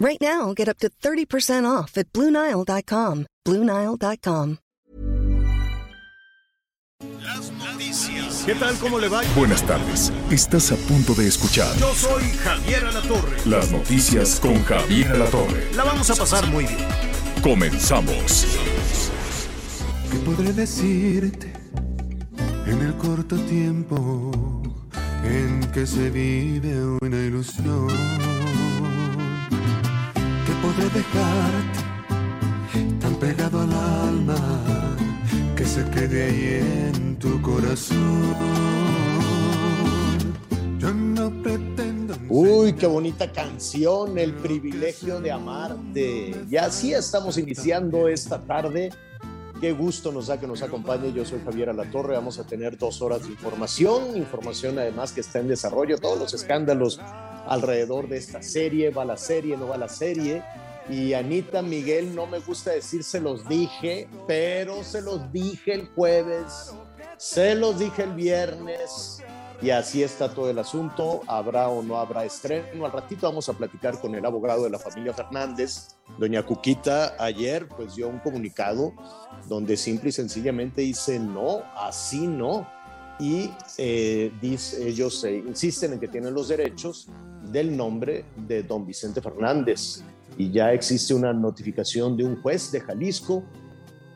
Right now, get up to 30% off at BlueNile.com. BlueNile.com. Las noticias. ¿Qué tal? ¿Cómo le va? Buenas tardes. Estás a punto de escuchar. Yo soy Javier Alatorre. Las noticias con Javier Alatorre. La vamos a pasar muy bien. Comenzamos. ¿Qué podré decirte en el corto tiempo en que se vive una ilusión? ¿Qué podré dejarte tan pegado al alma que se quede ahí en tu corazón? Yo no pretendo. Uy, qué bonita canción, El privilegio de amarte. Y así estamos iniciando esta tarde. Qué gusto nos da que nos acompañe. Yo soy Javier Alatorre. Vamos a tener dos horas de información, información además que está en desarrollo, todos los escándalos alrededor de esta serie. Va la serie, no va la serie. Y Anita Miguel, no me gusta decir se los dije, pero se los dije el jueves, se los dije el viernes. Y así está todo el asunto. ¿Habrá o no habrá estreno? Al ratito vamos a platicar con el abogado de la familia Fernández, doña Cuquita. Ayer pues dio un comunicado donde simple y sencillamente dice no, así no. Y eh, dice, ellos eh, insisten en que tienen los derechos del nombre de don Vicente Fernández. Y ya existe una notificación de un juez de Jalisco,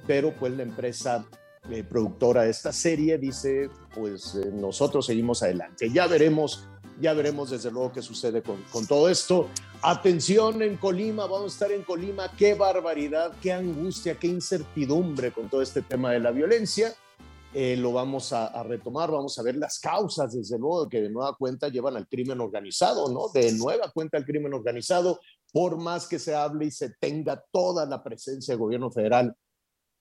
pero pues la empresa eh, productora de esta serie dice, pues eh, nosotros seguimos adelante. Ya veremos, ya veremos desde luego qué sucede con, todo esto. Atención en Colima, vamos a estar en Colima, qué barbaridad, qué angustia, qué incertidumbre con todo este tema de la violencia. Eh, lo vamos a, retomar, vamos a ver las causas, desde luego, que de nueva cuenta llevan al crimen organizado, ¿no? De nueva cuenta al crimen organizado, por más que se hable y se tenga toda la presencia del gobierno federal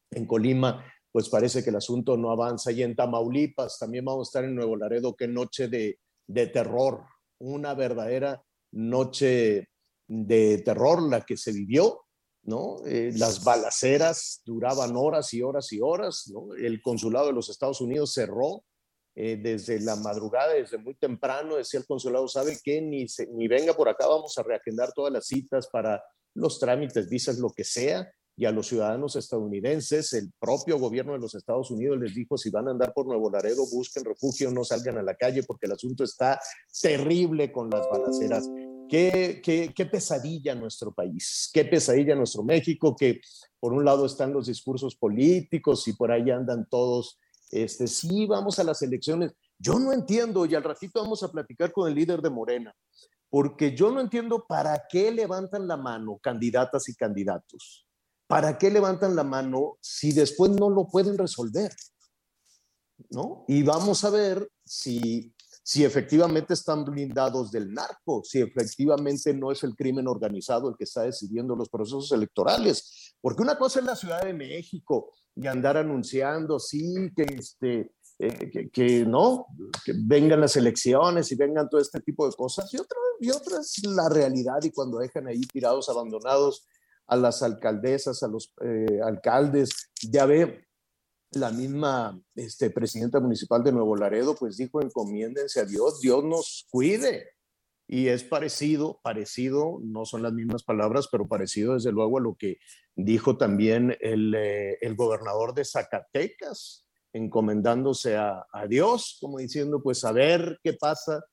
en Colima, pues parece que el asunto no avanza. Y en Tamaulipas también vamos a estar en Nuevo Laredo, qué noche de, terror, una verdadera noche de terror la que se vivió, ¿no? Eh, las balaceras duraban horas y horas y horas, ¿no? El consulado de los Estados Unidos cerró eh, desde la madrugada, desde muy temprano, decía el consulado, ¿sabe qué? Ni, se, ni venga por acá, vamos a reagendar todas las citas para los trámites, visas, lo que sea, y a los ciudadanos estadounidenses, el propio gobierno de los Estados Unidos les dijo, si van a andar por Nuevo Laredo, busquen refugio, no salgan a la calle, porque el asunto está terrible con las balaceras. Qué, qué, qué, pesadilla nuestro país, qué pesadilla nuestro México, que por un lado están los discursos políticos y por ahí andan todos, este, sí, vamos a las elecciones. Yo no entiendo, y al ratito vamos a platicar con el líder de Morena, porque yo no entiendo para qué levantan la mano candidatas y candidatos. ¿Para qué levantan la mano si después no lo pueden resolver? ¿No? Y vamos a ver si si efectivamente están blindados del narco, si efectivamente no es el crimen organizado el que está decidiendo los procesos electorales. Porque una cosa es la Ciudad de México y andar anunciando, sí, que, este, eh, que, que, no, que vengan las elecciones y vengan todo este tipo de cosas. Y otra, y otra es la realidad y cuando dejan ahí tirados, abandonados a las alcaldesas, a los eh, alcaldes, ya ve, la misma este, presidenta municipal de Nuevo Laredo, pues dijo, encomiéndense a Dios, Dios nos cuide. Y es parecido, parecido, no son las mismas palabras, pero parecido desde luego a lo que dijo también el, eh, el gobernador de Zacatecas, encomendándose a, a, Dios, como diciendo, pues a ver qué pasa.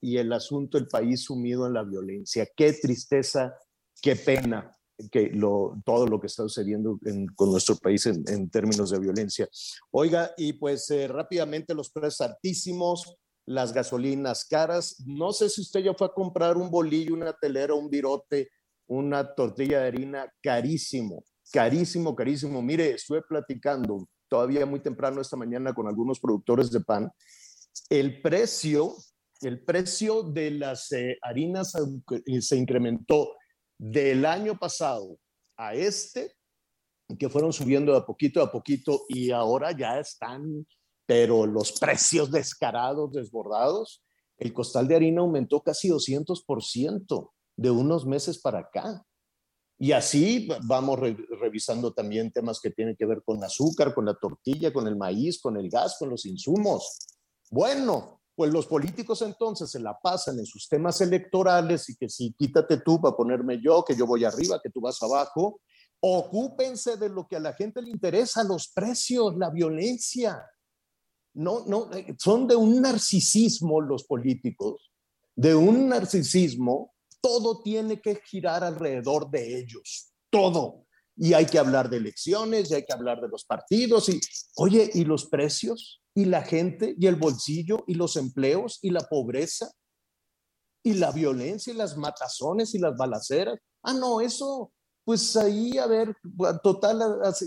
Y el asunto, el país sumido en la violencia. Qué tristeza, qué pena que lo, todo lo que está sucediendo en, con nuestro país en, en, términos de violencia. Oiga, y pues eh, rápidamente los precios altísimos, las gasolinas caras. No sé si usted ya fue a comprar un bolillo, una telera, un virote, una tortilla de harina, carísimo, carísimo, carísimo. Mire, estuve platicando todavía muy temprano esta mañana con algunos productores de pan. El precio, el precio de las eh, harinas se incrementó del año pasado a este que fueron subiendo de a poquito a poquito y ahora ya están, pero los precios descarados, desbordados. El costal de harina aumentó casi 200% de unos meses para acá. Y así vamos revisando también temas que tienen que ver con azúcar, con la tortilla, con el maíz, con el gas, con los insumos. Bueno, pues los políticos entonces se la pasan en sus temas electorales y que si quítate tú para ponerme yo, que yo voy arriba, que tú vas abajo, ocúpense de lo que a la gente le interesa, los precios, la violencia. No, no, son de un narcisismo los políticos, de un narcisismo todo tiene que girar alrededor de ellos, todo. Y hay que hablar de elecciones, y hay que hablar de los partidos, y oye, ¿y los precios? ¿Y la gente? ¿Y el bolsillo? ¿Y los empleos? ¿Y la pobreza? ¿Y la violencia? ¿Y las matazones? ¿Y las balaceras? Ah, no, eso pues ahí, a ver, total,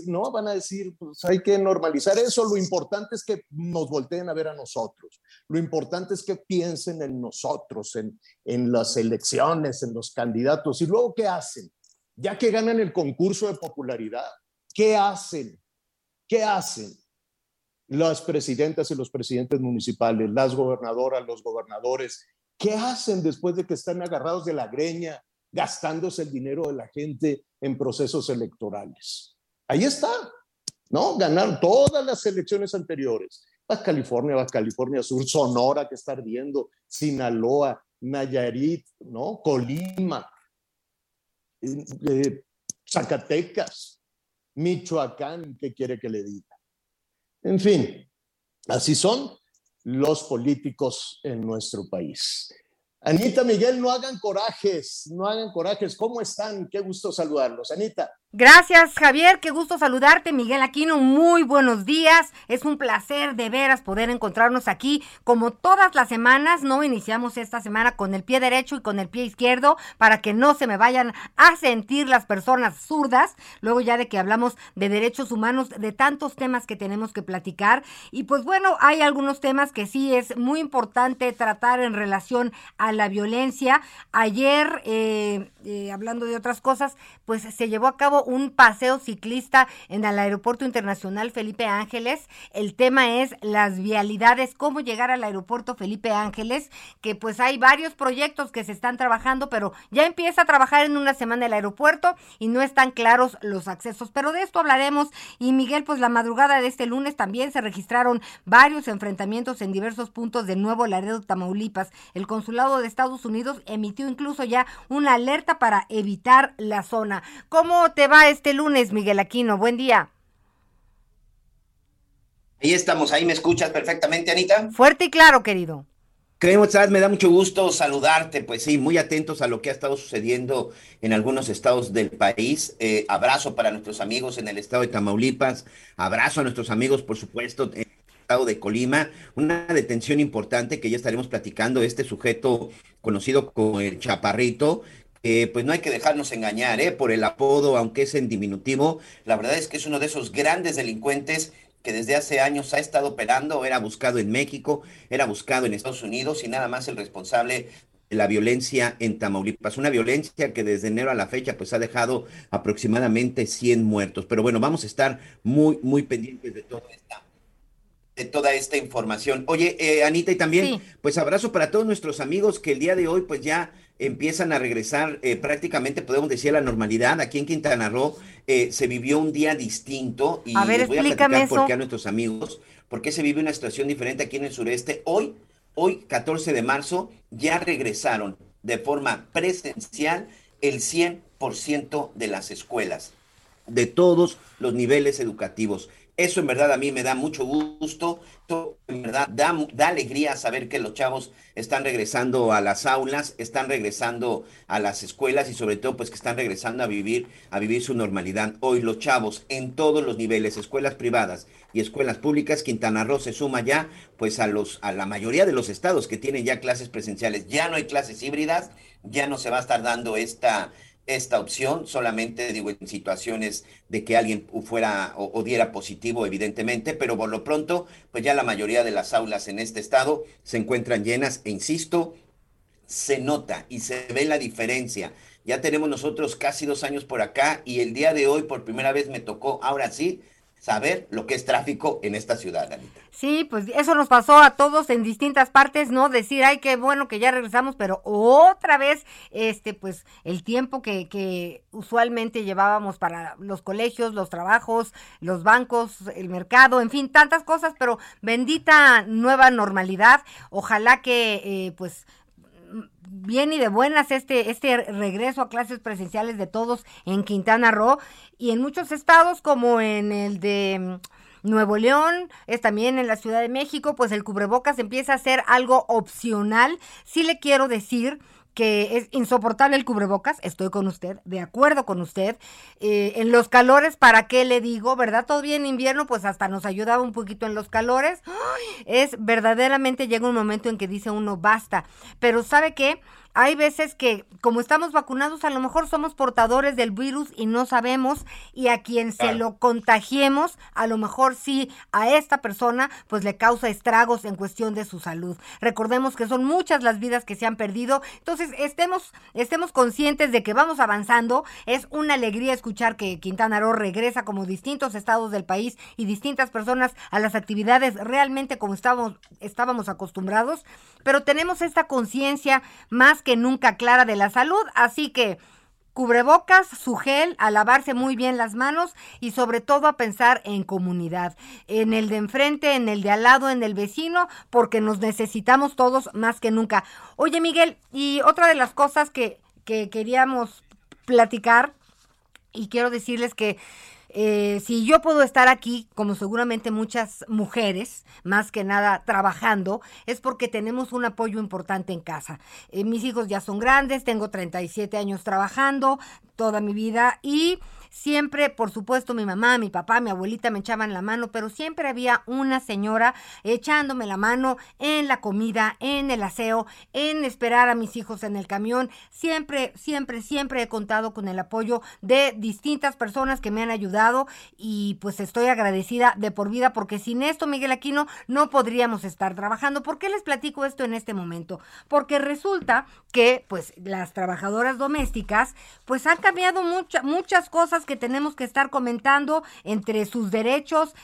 no, van a decir, pues hay que normalizar eso. Lo importante es que nos volteen a ver a nosotros. Lo importante es que piensen en nosotros, en, en las elecciones, en los candidatos. Y luego, ¿qué hacen? Ya que ganan el concurso de popularidad, ¿qué hacen? ¿Qué hacen? Las presidentas y los presidentes municipales, las gobernadoras, los gobernadores, ¿qué hacen después de que están agarrados de la greña, gastándose el dinero de la gente en procesos electorales. Ahí está, ¿no? Ganaron todas las elecciones anteriores. Baja California, Baja California Sur, Sonora que está ardiendo, Sinaloa, Nayarit, ¿no? Colima, eh, eh, Zacatecas, Michoacán, ¿qué quiere que le diga? En fin, así son los políticos en nuestro país. Anita, Miguel, no hagan corajes, no hagan corajes. ¿Cómo están? Qué gusto saludarlos. Anita. Gracias, Javier. Qué gusto saludarte, Miguel Aquino. Muy buenos días. Es un placer de veras poder encontrarnos aquí. Como todas las semanas, no iniciamos esta semana con el pie derecho y con el pie izquierdo para que no se me vayan a sentir las personas zurdas. Luego ya de que hablamos de derechos humanos, de tantos temas que tenemos que platicar. Y pues bueno, hay algunos temas que sí es muy importante tratar en relación a la violencia. Ayer, eh, eh, hablando de otras cosas, pues se llevó a cabo un paseo ciclista en el Aeropuerto Internacional Felipe Ángeles. El tema es las vialidades, cómo llegar al Aeropuerto Felipe Ángeles, que pues hay varios proyectos que se están trabajando, pero ya empieza a trabajar en una semana el aeropuerto y no están claros los accesos. Pero de esto hablaremos. Y Miguel, pues la madrugada de este lunes también se registraron varios enfrentamientos en diversos puntos de Nuevo Laredo, Tamaulipas. El consulado de Estados Unidos emitió incluso ya una alerta para evitar la zona. ¿Cómo te va este lunes, Miguel Aquino? Buen día. Ahí estamos, ahí me escuchas perfectamente, Anita. Fuerte y claro, querido. ¿Cómo estás? Me da mucho gusto saludarte, pues sí, muy atentos a lo que ha estado sucediendo en algunos estados del país. Eh, abrazo para nuestros amigos en el estado de Tamaulipas, abrazo a nuestros amigos, por supuesto, en el estado de Colima. Una detención importante que ya estaremos platicando, este sujeto conocido como el Chaparrito, pues no hay que dejarnos engañar, ¿eh? Por el apodo, aunque es en diminutivo, la verdad es que es uno de esos grandes delincuentes que desde hace años ha estado operando, era buscado en México, era buscado en Estados Unidos y nada más el responsable de la violencia en Tamaulipas. Una violencia que desde enero a la fecha pues ha dejado aproximadamente 100 muertos. Pero bueno, vamos a estar muy, muy pendientes de toda esta de toda esta información. Oye, eh, Anita, y también, pues abrazo para todos nuestros amigos que el día de hoy, pues ya empiezan a regresar eh, prácticamente, podemos decir, a la normalidad. Aquí en Quintana Roo eh, se vivió un día distinto y a ver, les voy a platicar por qué a nuestros amigos, por qué se vive una situación diferente aquí en el sureste. Hoy, hoy 14 de marzo, ya regresaron de forma presencial el 100% de las escuelas, de todos los niveles educativos. Eso en verdad a mí me da mucho gusto, en verdad da, da, alegría saber que los chavos están regresando a las aulas, están regresando a las escuelas y sobre todo pues que están regresando a vivir, a vivir su normalidad. Hoy los chavos en todos los niveles, escuelas privadas y escuelas públicas, Quintana Roo se suma ya pues a los, a la mayoría de los estados que tienen ya clases presenciales. Ya no hay clases híbridas, ya no se va a estar dando esta esta opción, solamente digo en situaciones de que alguien fuera o, diera positivo, evidentemente, pero por lo pronto, pues ya la mayoría de las aulas en este estado se encuentran llenas e insisto, se nota y se ve la diferencia. Ya tenemos nosotros casi dos años por acá y el día de hoy por primera vez me tocó, ahora sí, saber lo que es tráfico en esta ciudad, Anita. Sí, pues eso nos pasó a todos en distintas partes, ¿no? Decir, ay, qué bueno que ya regresamos, pero otra vez, este, pues el tiempo que, que usualmente llevábamos para los colegios, los trabajos, los bancos, el mercado, en fin, tantas cosas, pero bendita nueva normalidad. Ojalá que, eh, pues, bien y de buenas este, este regreso a clases presenciales de todos en Quintana Roo y en muchos estados como en el de mm, Nuevo León, es también en la Ciudad de México, pues el cubrebocas empieza a ser algo opcional. Sí le quiero decir que es insoportable el cubrebocas, estoy con usted, de acuerdo con usted. Eh, en los calores, ¿para qué le digo? ¿Verdad? Todavía en invierno, pues hasta nos ayudaba un poquito en los calores. Es verdaderamente llega un momento en que dice uno basta. Pero ¿sabe qué? Hay veces que como estamos vacunados a lo mejor somos portadores del virus y no sabemos y a quien se lo contagiemos a lo mejor sí a esta persona pues le causa estragos en cuestión de su salud. Recordemos que son muchas las vidas que se han perdido, entonces estemos estemos conscientes de que vamos avanzando. Es una alegría escuchar que Quintana Roo regresa como distintos estados del país y distintas personas a las actividades realmente como estábamos estábamos acostumbrados, pero tenemos esta conciencia más que nunca clara de la salud, así que cubrebocas, su gel, a lavarse muy bien las manos y sobre todo a pensar en comunidad, en el de enfrente, en el de al lado, en el vecino, porque nos necesitamos todos más que nunca. Oye Miguel, y otra de las cosas que, que queríamos platicar, y quiero decirles que eh, si yo puedo estar aquí, como seguramente muchas mujeres, más que nada trabajando, es porque tenemos un apoyo importante en casa. Eh, mis hijos ya son grandes, tengo 37 años trabajando toda mi vida y Siempre, por supuesto, mi mamá, mi papá, mi abuelita me echaban la mano, pero siempre había una señora echándome la mano en la comida, en el aseo, en esperar a mis hijos en el camión. Siempre, siempre, siempre he contado con el apoyo de distintas personas que me han ayudado y pues estoy agradecida de por vida porque sin esto, Miguel Aquino, no podríamos estar trabajando. ¿Por qué les platico esto en este momento? Porque resulta que pues las trabajadoras domésticas pues han cambiado muchas muchas cosas que tenemos que estar comentando entre sus derechos,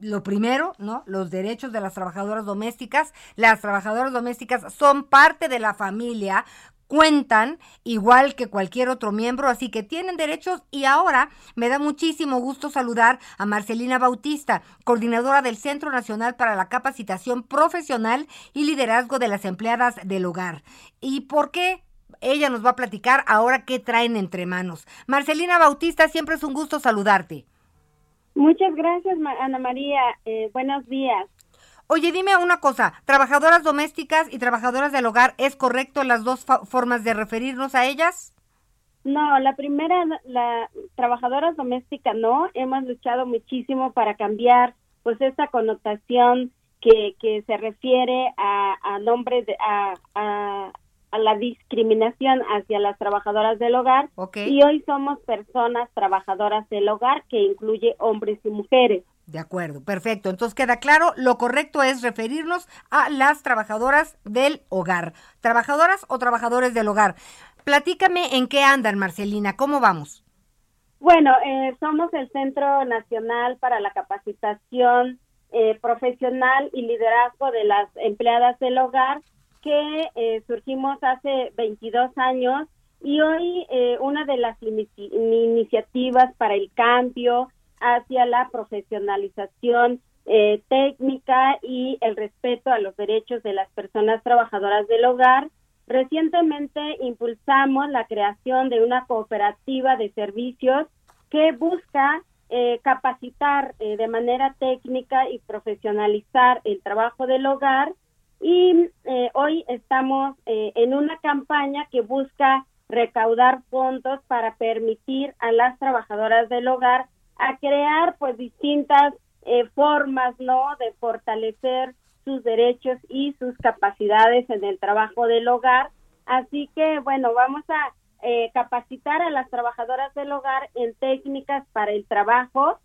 lo primero, ¿no? Los derechos de las trabajadoras domésticas. Las trabajadoras domésticas son parte de la familia, cuentan igual que cualquier otro miembro, así que tienen derechos y ahora me da muchísimo gusto saludar a Marcelina Bautista, coordinadora del Centro Nacional para la Capacitación Profesional y Liderazgo de las Empleadas del Hogar. ¿Y por qué? Ella nos va a platicar ahora qué traen entre manos. Marcelina Bautista, siempre es un gusto saludarte. Muchas gracias, Ana María. Eh, buenos días. Oye, dime una cosa, trabajadoras domésticas y trabajadoras del hogar, ¿es correcto las dos formas de referirnos a ellas? No, la primera, la trabajadoras domésticas no, hemos luchado muchísimo para cambiar pues esta connotación que, que se refiere a, a nombre de, a, a, la discriminación hacia las trabajadoras del hogar y hoy somos personas trabajadoras del hogar que incluye hombres y mujeres. De acuerdo, perfecto. Entonces queda claro, lo correcto es referirnos a las trabajadoras del hogar. ¿Trabajadoras o trabajadores del hogar? Platícame en qué andan, Marcelina, ¿cómo vamos? Bueno, eh, somos el Centro Nacional para la Capacitación eh, Profesional y Liderazgo de las Empleadas del Hogar que eh, surgimos hace 22 años y hoy eh, una de las iniciativas para el cambio hacia la profesionalización eh, técnica y el respeto a los derechos de las personas trabajadoras del hogar. Recientemente impulsamos la creación de una cooperativa de servicios que busca capacitar de manera técnica y profesionalizar el trabajo del hogar y eh, hoy estamos eh, en una campaña que busca recaudar fondos para permitir a las trabajadoras del hogar a crear pues distintas eh, formas no de fortalecer sus derechos y sus capacidades en el trabajo del hogar. Así que bueno vamos a capacitar a las trabajadoras del hogar en técnicas para el trabajo.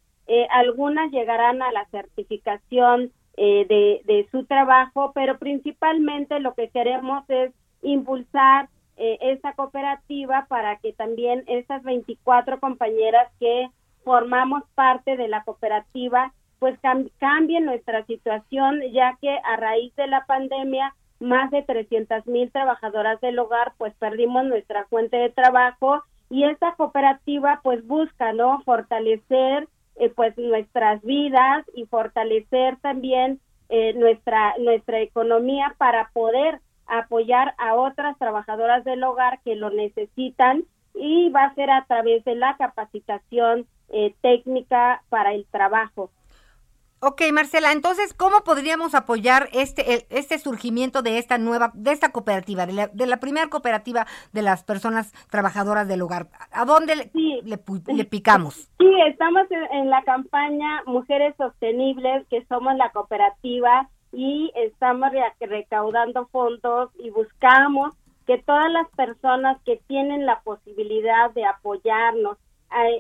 Algunas llegarán a la certificación eh, de, de, su trabajo, pero principalmente lo que queremos es impulsar eh, esta cooperativa para que también estas 24 compañeras que formamos parte de la cooperativa pues cambien nuestra situación ya que a raíz de la pandemia más de 300 mil trabajadoras del hogar pues perdimos nuestra fuente de trabajo y esta cooperativa pues busca no fortalecer eh, pues nuestras vidas y fortalecer también eh, nuestra nuestra economía para poder apoyar a otras trabajadoras del hogar que lo necesitan y va a ser a través de la capacitación eh, técnica para el trabajo. Ok, Marcela, entonces, ¿cómo podríamos apoyar este, este surgimiento de esta nueva, de esta cooperativa, de la, de la primera cooperativa de las personas trabajadoras del hogar? ¿A dónde le, le, picamos? Sí, estamos en, la campaña Mujeres Sostenibles, que somos la cooperativa y estamos recaudando fondos y buscamos que todas las personas que tienen la posibilidad de apoyarnos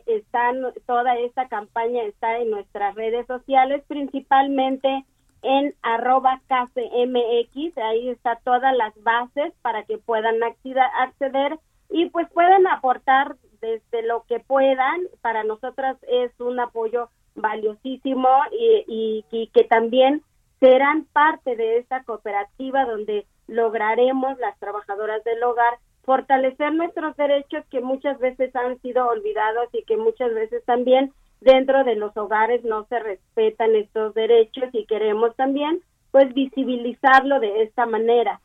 están, toda esta campaña está en nuestras redes sociales, principalmente en arroba KCMX, ahí está todas las bases para que puedan acceder y pues pueden aportar desde lo que puedan, para nosotras es un apoyo valiosísimo y, y que también serán parte de esta cooperativa donde lograremos las trabajadoras del hogar fortalecer nuestros derechos que muchas veces han sido olvidados y que muchas veces también dentro de los hogares no se respetan estos derechos y queremos también pues visibilizarlo de esta manera.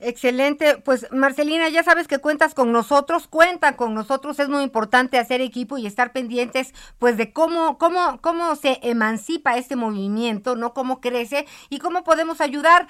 Excelente, pues Marcelina, ya sabes que cuentas con nosotros, cuenta con nosotros, es muy importante hacer equipo y estar pendientes pues de cómo cómo cómo se emancipa este movimiento, no cómo crece y cómo podemos ayudar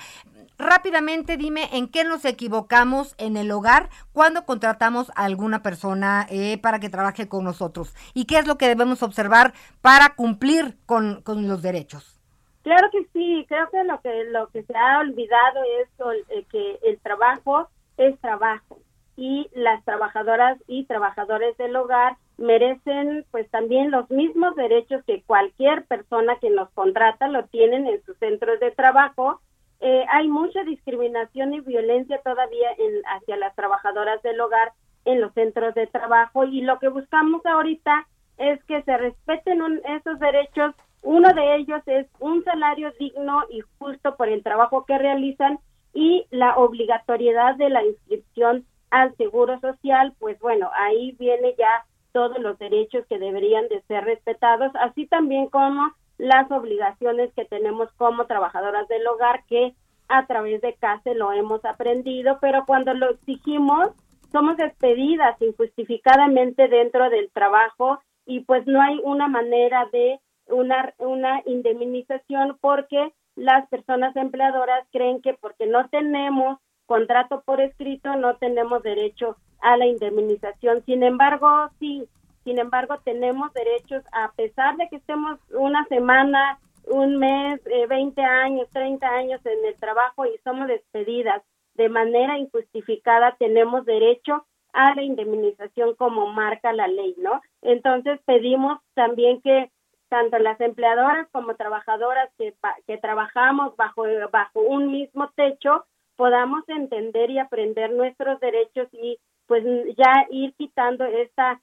rápidamente dime en qué nos equivocamos en el hogar cuando contratamos a alguna persona eh, para que trabaje con nosotros y qué es lo que debemos observar para cumplir con, los derechos. Claro que sí, creo que lo que lo que se ha olvidado es eh, que el trabajo es trabajo y las trabajadoras y trabajadores del hogar merecen pues también los mismos derechos que cualquier persona que nos contrata lo tienen en sus centros de trabajo eh, hay mucha discriminación y violencia todavía en, hacia las trabajadoras del hogar en los centros de trabajo y lo que buscamos ahorita es que se respeten esos derechos. Uno de ellos es un salario digno y justo por el trabajo que realizan y la obligatoriedad de la inscripción al seguro social, pues bueno, ahí viene ya todos los derechos que deberían de ser respetados, así también como las obligaciones que tenemos como trabajadoras del hogar que a través de CASE lo hemos aprendido, pero cuando lo exigimos somos despedidas injustificadamente dentro del trabajo y pues no hay una manera de una, una indemnización porque las personas empleadoras creen que porque no tenemos contrato por escrito no tenemos derecho a la indemnización. Sin embargo, sí, sin embargo, tenemos derechos a pesar de que estemos una semana, un mes, eh, 20 años, 30 años en el trabajo y somos despedidas de manera injustificada, tenemos derecho a la indemnización como marca la ley, ¿no? Entonces pedimos también que tanto las empleadoras como trabajadoras que, que trabajamos bajo, bajo un mismo techo podamos entender y aprender nuestros derechos y pues ya ir quitando esta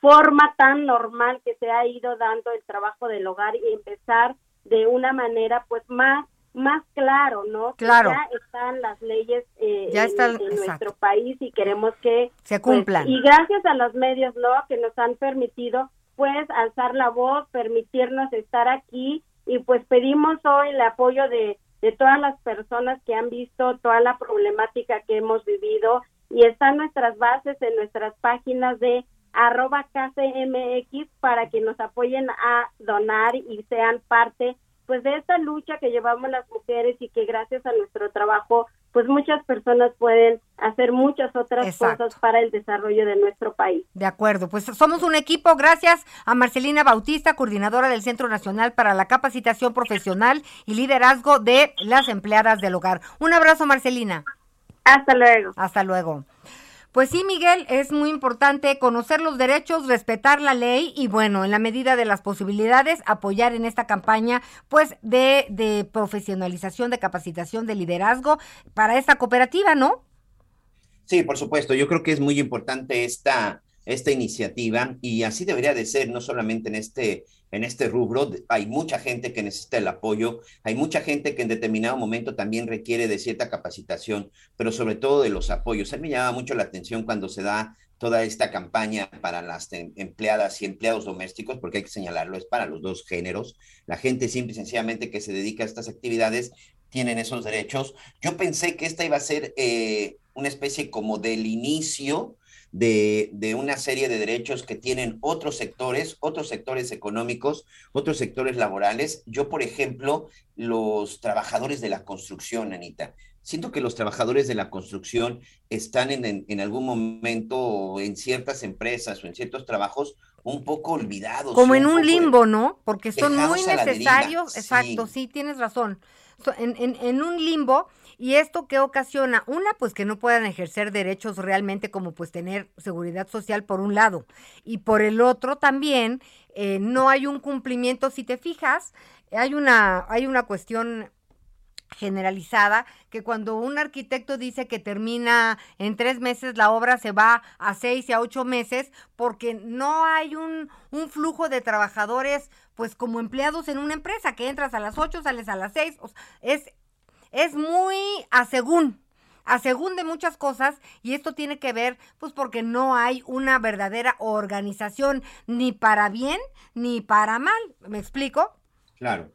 forma tan normal que se ha ido dando el trabajo del hogar y empezar de una manera pues más más claro, ¿no? Claro. ya están las leyes eh, ya en, nuestro país y queremos que se pues, cumplan. y gracias a los medios, ¿no? Que nos han permitido pues alzar la voz, permitirnos estar aquí y pues pedimos hoy el apoyo de, de todas las personas que han visto toda la problemática que hemos vivido y están nuestras bases en nuestras páginas de arroba KCMX para que nos apoyen a donar y sean parte pues de esta lucha que llevamos las mujeres y que gracias a nuestro trabajo pues muchas personas pueden hacer muchas otras cosas para el desarrollo de nuestro país. De acuerdo, pues somos un equipo gracias a Marcelina Bautista, coordinadora del Centro Nacional para la Capacitación Profesional y Liderazgo de las Empleadas del Hogar. Un abrazo, Marcelina. Hasta luego. Hasta luego. Pues sí, Miguel, es muy importante conocer los derechos, respetar la ley y bueno, en la medida de las posibilidades, apoyar en esta campaña pues de, de profesionalización, de capacitación, de liderazgo para esta cooperativa, ¿no? Sí, por supuesto. Yo creo que es muy importante esta, esta iniciativa y así debería de ser, no solamente en este, en este rubro. Hay mucha gente que necesita el apoyo, hay mucha gente que en determinado momento también requiere de cierta capacitación, pero sobre todo de los apoyos. A mí me llama mucho la atención cuando se da toda esta campaña para las em, empleadas y empleados domésticos, porque hay que señalarlo, es para los dos géneros. La gente simple y sencillamente que se dedica a estas actividades tienen esos derechos. Yo pensé que esta iba a ser eh, una especie como del inicio de, de, una serie de derechos que tienen otros sectores, otros sectores económicos, otros sectores laborales. Yo, por ejemplo, los trabajadores de la construcción, Anita. Siento que los trabajadores de la construcción están en, en, algún momento en ciertas empresas o en ciertos trabajos un poco olvidados. Como en un limbo, ¿no? Porque son muy necesarios. Exacto, sí. tienes razón. En, en, en un limbo ¿Y esto qué ocasiona? Una, pues que no puedan ejercer derechos realmente como pues tener seguridad social por un lado. Y por el otro también eh, no hay un cumplimiento. Si te fijas, hay una, hay una cuestión generalizada que cuando un arquitecto dice que termina en tres meses la obra se va a seis y a ocho meses porque no hay un, un flujo de trabajadores pues como empleados en una empresa que entras a las ocho sales a las seis es es muy a según, a según de muchas cosas y esto tiene que ver pues porque no hay una verdadera organización ni para bien ni para mal, ¿me explico? Claro.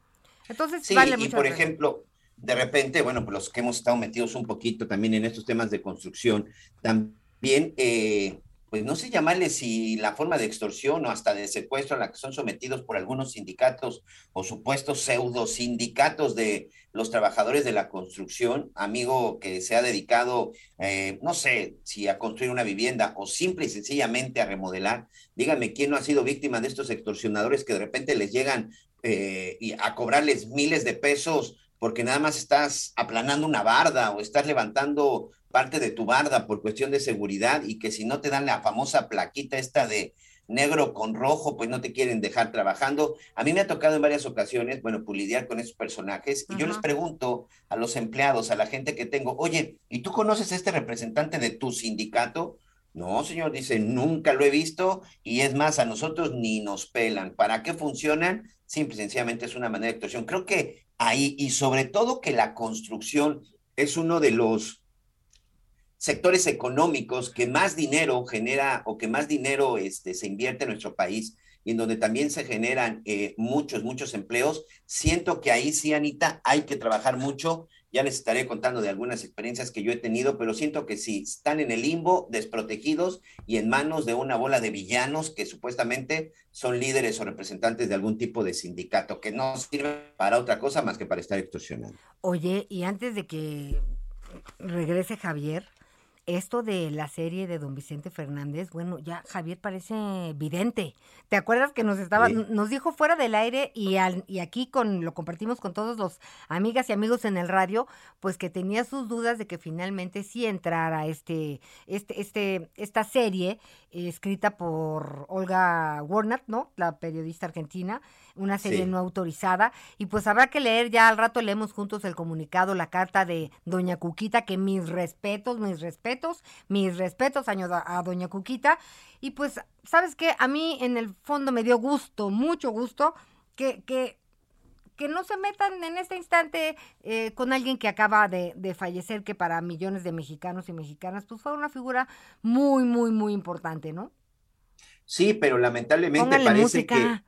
Entonces, sí, vale y por ejemplo, de repente, bueno, pues los que hemos estado metidos un poquito también en estos temas de construcción, también eh, pues no sé llamarle si la forma de extorsión o hasta de secuestro a la que son sometidos por algunos sindicatos o supuestos pseudo sindicatos de los trabajadores de la construcción, amigo que se ha dedicado, eh, no sé si a construir una vivienda o simple y sencillamente a remodelar. Díganme quién no ha sido víctima de estos extorsionadores que de repente les llegan eh, y a cobrarles miles de pesos porque nada más estás aplanando una barda o estás levantando parte de tu barda por cuestión de seguridad y que si no te dan la famosa plaquita esta de negro con rojo, pues no te quieren dejar trabajando. A mí me ha tocado en varias ocasiones, bueno, pues lidiar con esos personajes y yo les pregunto a los empleados, a la gente que tengo, oye, ¿y tú conoces a este representante de tu sindicato? No, señor, dice, nunca lo he visto y es más, a nosotros ni nos pelan. ¿Para qué funcionan? Simple y sencillamente es una manera de actuación. Creo que ahí, y sobre todo que la construcción es uno de los sectores económicos que más dinero genera o que más dinero este, se invierte en nuestro país y en donde también se generan eh, muchos, muchos empleos. Siento que ahí sí, Anita, hay que trabajar mucho. Ya les estaré contando de algunas experiencias que yo he tenido, pero siento que sí, están en el limbo, desprotegidos y en manos de una bola de villanos que supuestamente son líderes o representantes de algún tipo de sindicato, que no sirven para otra cosa más que para estar extorsionando. Oye, y antes de que regrese Javier, esto de la serie de don Vicente Fernández, bueno, ya Javier parece vidente. ¿Te acuerdas que nos estaba, nos dijo fuera del aire y, al, y aquí con lo compartimos con todos los amigas y amigos en el radio, pues que tenía sus dudas de que finalmente sí entrara este, este, este, esta serie eh, escrita por Olga Warnat, ¿no? La periodista argentina una serie no autorizada. Y pues habrá que leer, ya al rato leemos juntos el comunicado, la carta de Doña Cuquita, que mis respetos, mis respetos, mis respetos a, a Doña Cuquita. Y pues, ¿sabes qué? A mí en el fondo me dio gusto, mucho gusto, que, que que no se metan en este instante eh, con alguien que acaba de, de, fallecer, que para millones de mexicanos y mexicanas, pues fue una figura muy, muy, muy importante, ¿no? Sí, pero lamentablemente parece que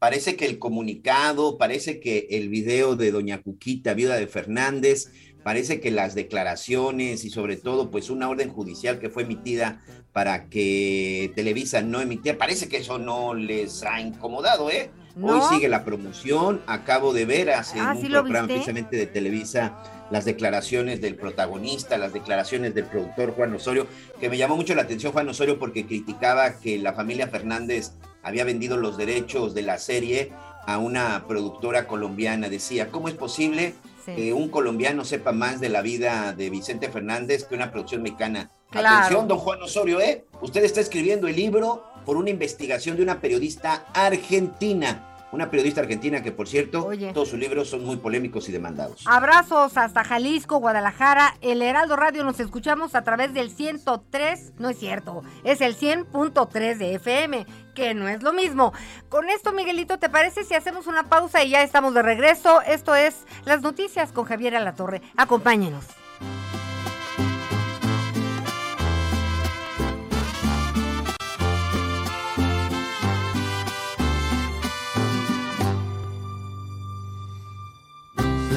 Parece que el comunicado, parece que el video de doña Cuquita, viuda de Fernández, parece que las declaraciones y sobre todo pues una orden judicial que fue emitida para que Televisa no emitiera, parece que eso no les ha incomodado, ¿eh? Hoy sigue la promoción, acabo de ver hace ah, un programa precisamente de Televisa las declaraciones del protagonista, las declaraciones del productor Juan Osorio, que me llamó mucho la atención Juan Osorio porque criticaba que la familia Fernández había vendido los derechos de la serie a una productora colombiana. Decía, ¿cómo es posible que un colombiano sepa más de la vida de Vicente Fernández que una producción mexicana? Atención, don Juan Osorio, ¿eh? Usted está escribiendo el libro por una investigación de una periodista argentina. una periodista argentina que, por cierto, todos sus libros son muy polémicos y demandados. Abrazos hasta Jalisco, Guadalajara, el Heraldo Radio, nos escuchamos a través del 103, no es cierto, es el 100.3 de FM, que no es lo mismo. Con esto, Miguelito, ¿te parece si hacemos una pausa y ya estamos de regreso? Esto es Las Noticias con Javier Alatorre. Acompáñenos.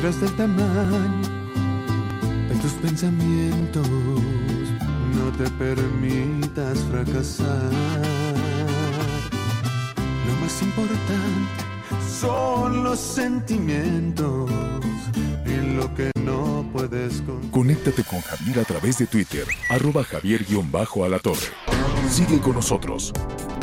hasta el tamaño de tus pensamientos. No te permitas fracasar. Lo más importante son los sentimientos y lo que no puedes con... Conéctate con Javier a través de Twitter, arroba javier-alatorre. Sigue con nosotros.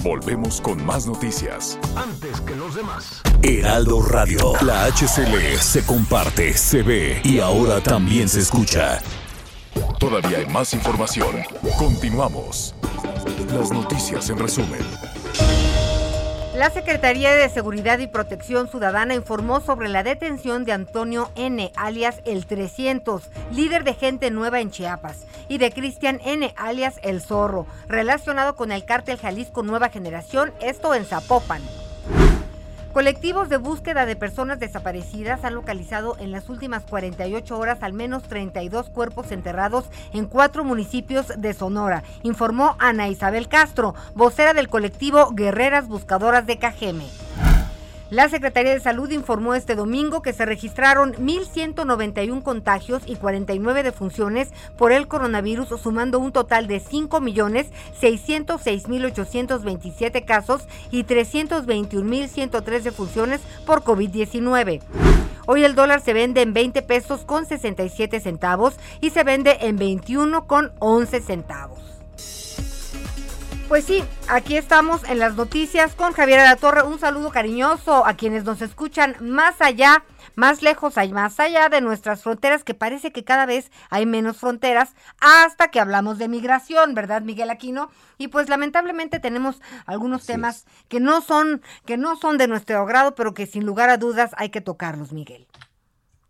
Volvemos con más noticias. Antes que los demás. Heraldo Radio. La HCL se comparte, se ve y ahora también se escucha. Todavía hay más información. Continuamos. Las noticias en resumen. La Secretaría de Seguridad y Protección Ciudadana informó sobre la detención de Antonio N., alias El 300, líder de Gente Nueva en Chiapas, y de Cristian N., alias El Zorro, relacionado con el cártel Jalisco Nueva Generación, esto en Zapopan. Colectivos de búsqueda de personas desaparecidas han localizado en las últimas 48 horas al menos 32 cuerpos enterrados en cuatro municipios de Sonora, informó Ana Isabel Castro, vocera del colectivo Guerreras Buscadoras de Cajeme. La Secretaría de Salud informó este domingo que se registraron 1.191 contagios y 49 defunciones por el coronavirus, sumando un total de 5.606.827 casos y 321.103 defunciones por COVID-19. Hoy el dólar se vende en 20 pesos con 67 centavos y se vende en 21 con 11 centavos. Pues sí, aquí estamos en las noticias con Javier La Torre. Un saludo cariñoso a quienes nos escuchan más allá, más lejos, y más allá de nuestras fronteras, que parece que cada vez hay menos fronteras, hasta que hablamos de migración, ¿verdad, Miguel Aquino? Y pues lamentablemente tenemos algunos temas que no son, que no son de nuestro grado, pero que sin lugar a dudas hay que tocarlos, Miguel.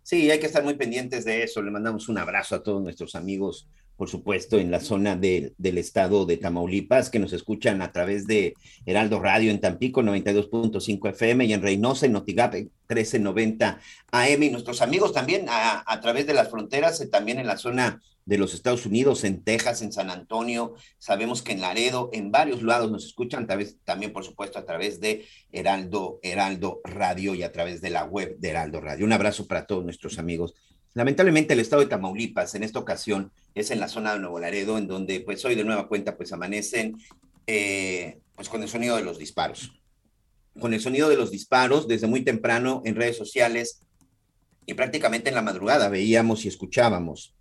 Sí, hay que estar muy pendientes de eso. Le mandamos un abrazo a todos nuestros amigos por supuesto, en la zona del estado de Tamaulipas, que nos escuchan a través de Heraldo Radio en Tampico, 92.5 FM, y en Reynosa, en Notigape, 1390 AM, y nuestros amigos también a, través de las fronteras, eh, también en la zona de los Estados Unidos, en Texas, en San Antonio, sabemos que en Laredo, en varios lados nos escuchan, también, por supuesto, a través de Heraldo, Heraldo Radio y a través de la web de Heraldo Radio. Un abrazo para todos nuestros amigos Lamentablemente el estado de Tamaulipas en esta ocasión es en la zona de Nuevo Laredo, en donde pues hoy de nueva cuenta pues amanecen eh, pues con el sonido de los disparos. Con el sonido de los disparos desde muy temprano en redes sociales y prácticamente en la madrugada veíamos y escuchábamos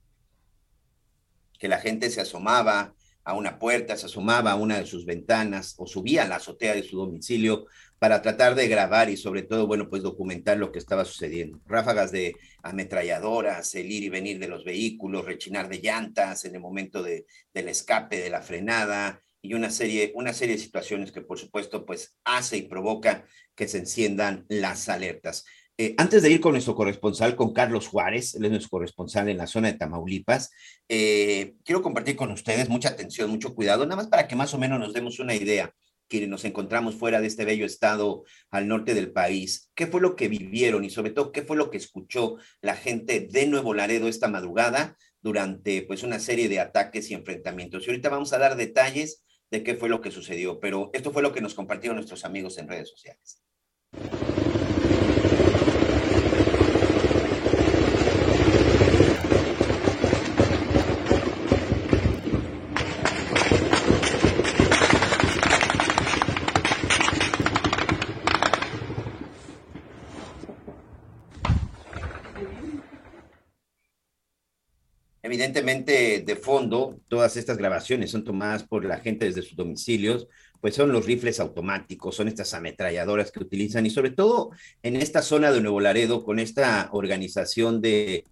que la gente se asomaba a una puerta, se asomaba a una de sus ventanas o subía a la azotea de su domicilio para tratar de grabar y sobre todo, bueno, pues documentar lo que estaba sucediendo. Ráfagas de ametralladoras, el ir y venir de los vehículos, rechinar de llantas en el momento de, del escape, de la frenada y una serie, una serie de situaciones que por supuesto pues hace y provoca que se enciendan las alertas. Eh, antes de ir con nuestro corresponsal, con Carlos Juárez, él es nuestro corresponsal en la zona de Tamaulipas, eh, quiero compartir con ustedes mucha atención, mucho cuidado, nada más para que más o menos nos demos una idea que nos encontramos fuera de este bello estado al norte del país, qué fue lo que vivieron y sobre todo qué fue lo que escuchó la gente de Nuevo Laredo esta madrugada durante pues una serie de ataques y enfrentamientos. Y ahorita vamos a dar detalles de qué fue lo que sucedió, pero esto fue lo que nos compartieron nuestros amigos en redes sociales. De fondo, todas estas grabaciones son tomadas por la gente desde sus domicilios, pues son los rifles automáticos, son estas ametralladoras que utilizan y sobre todo en esta zona de Nuevo Laredo, con esta organización de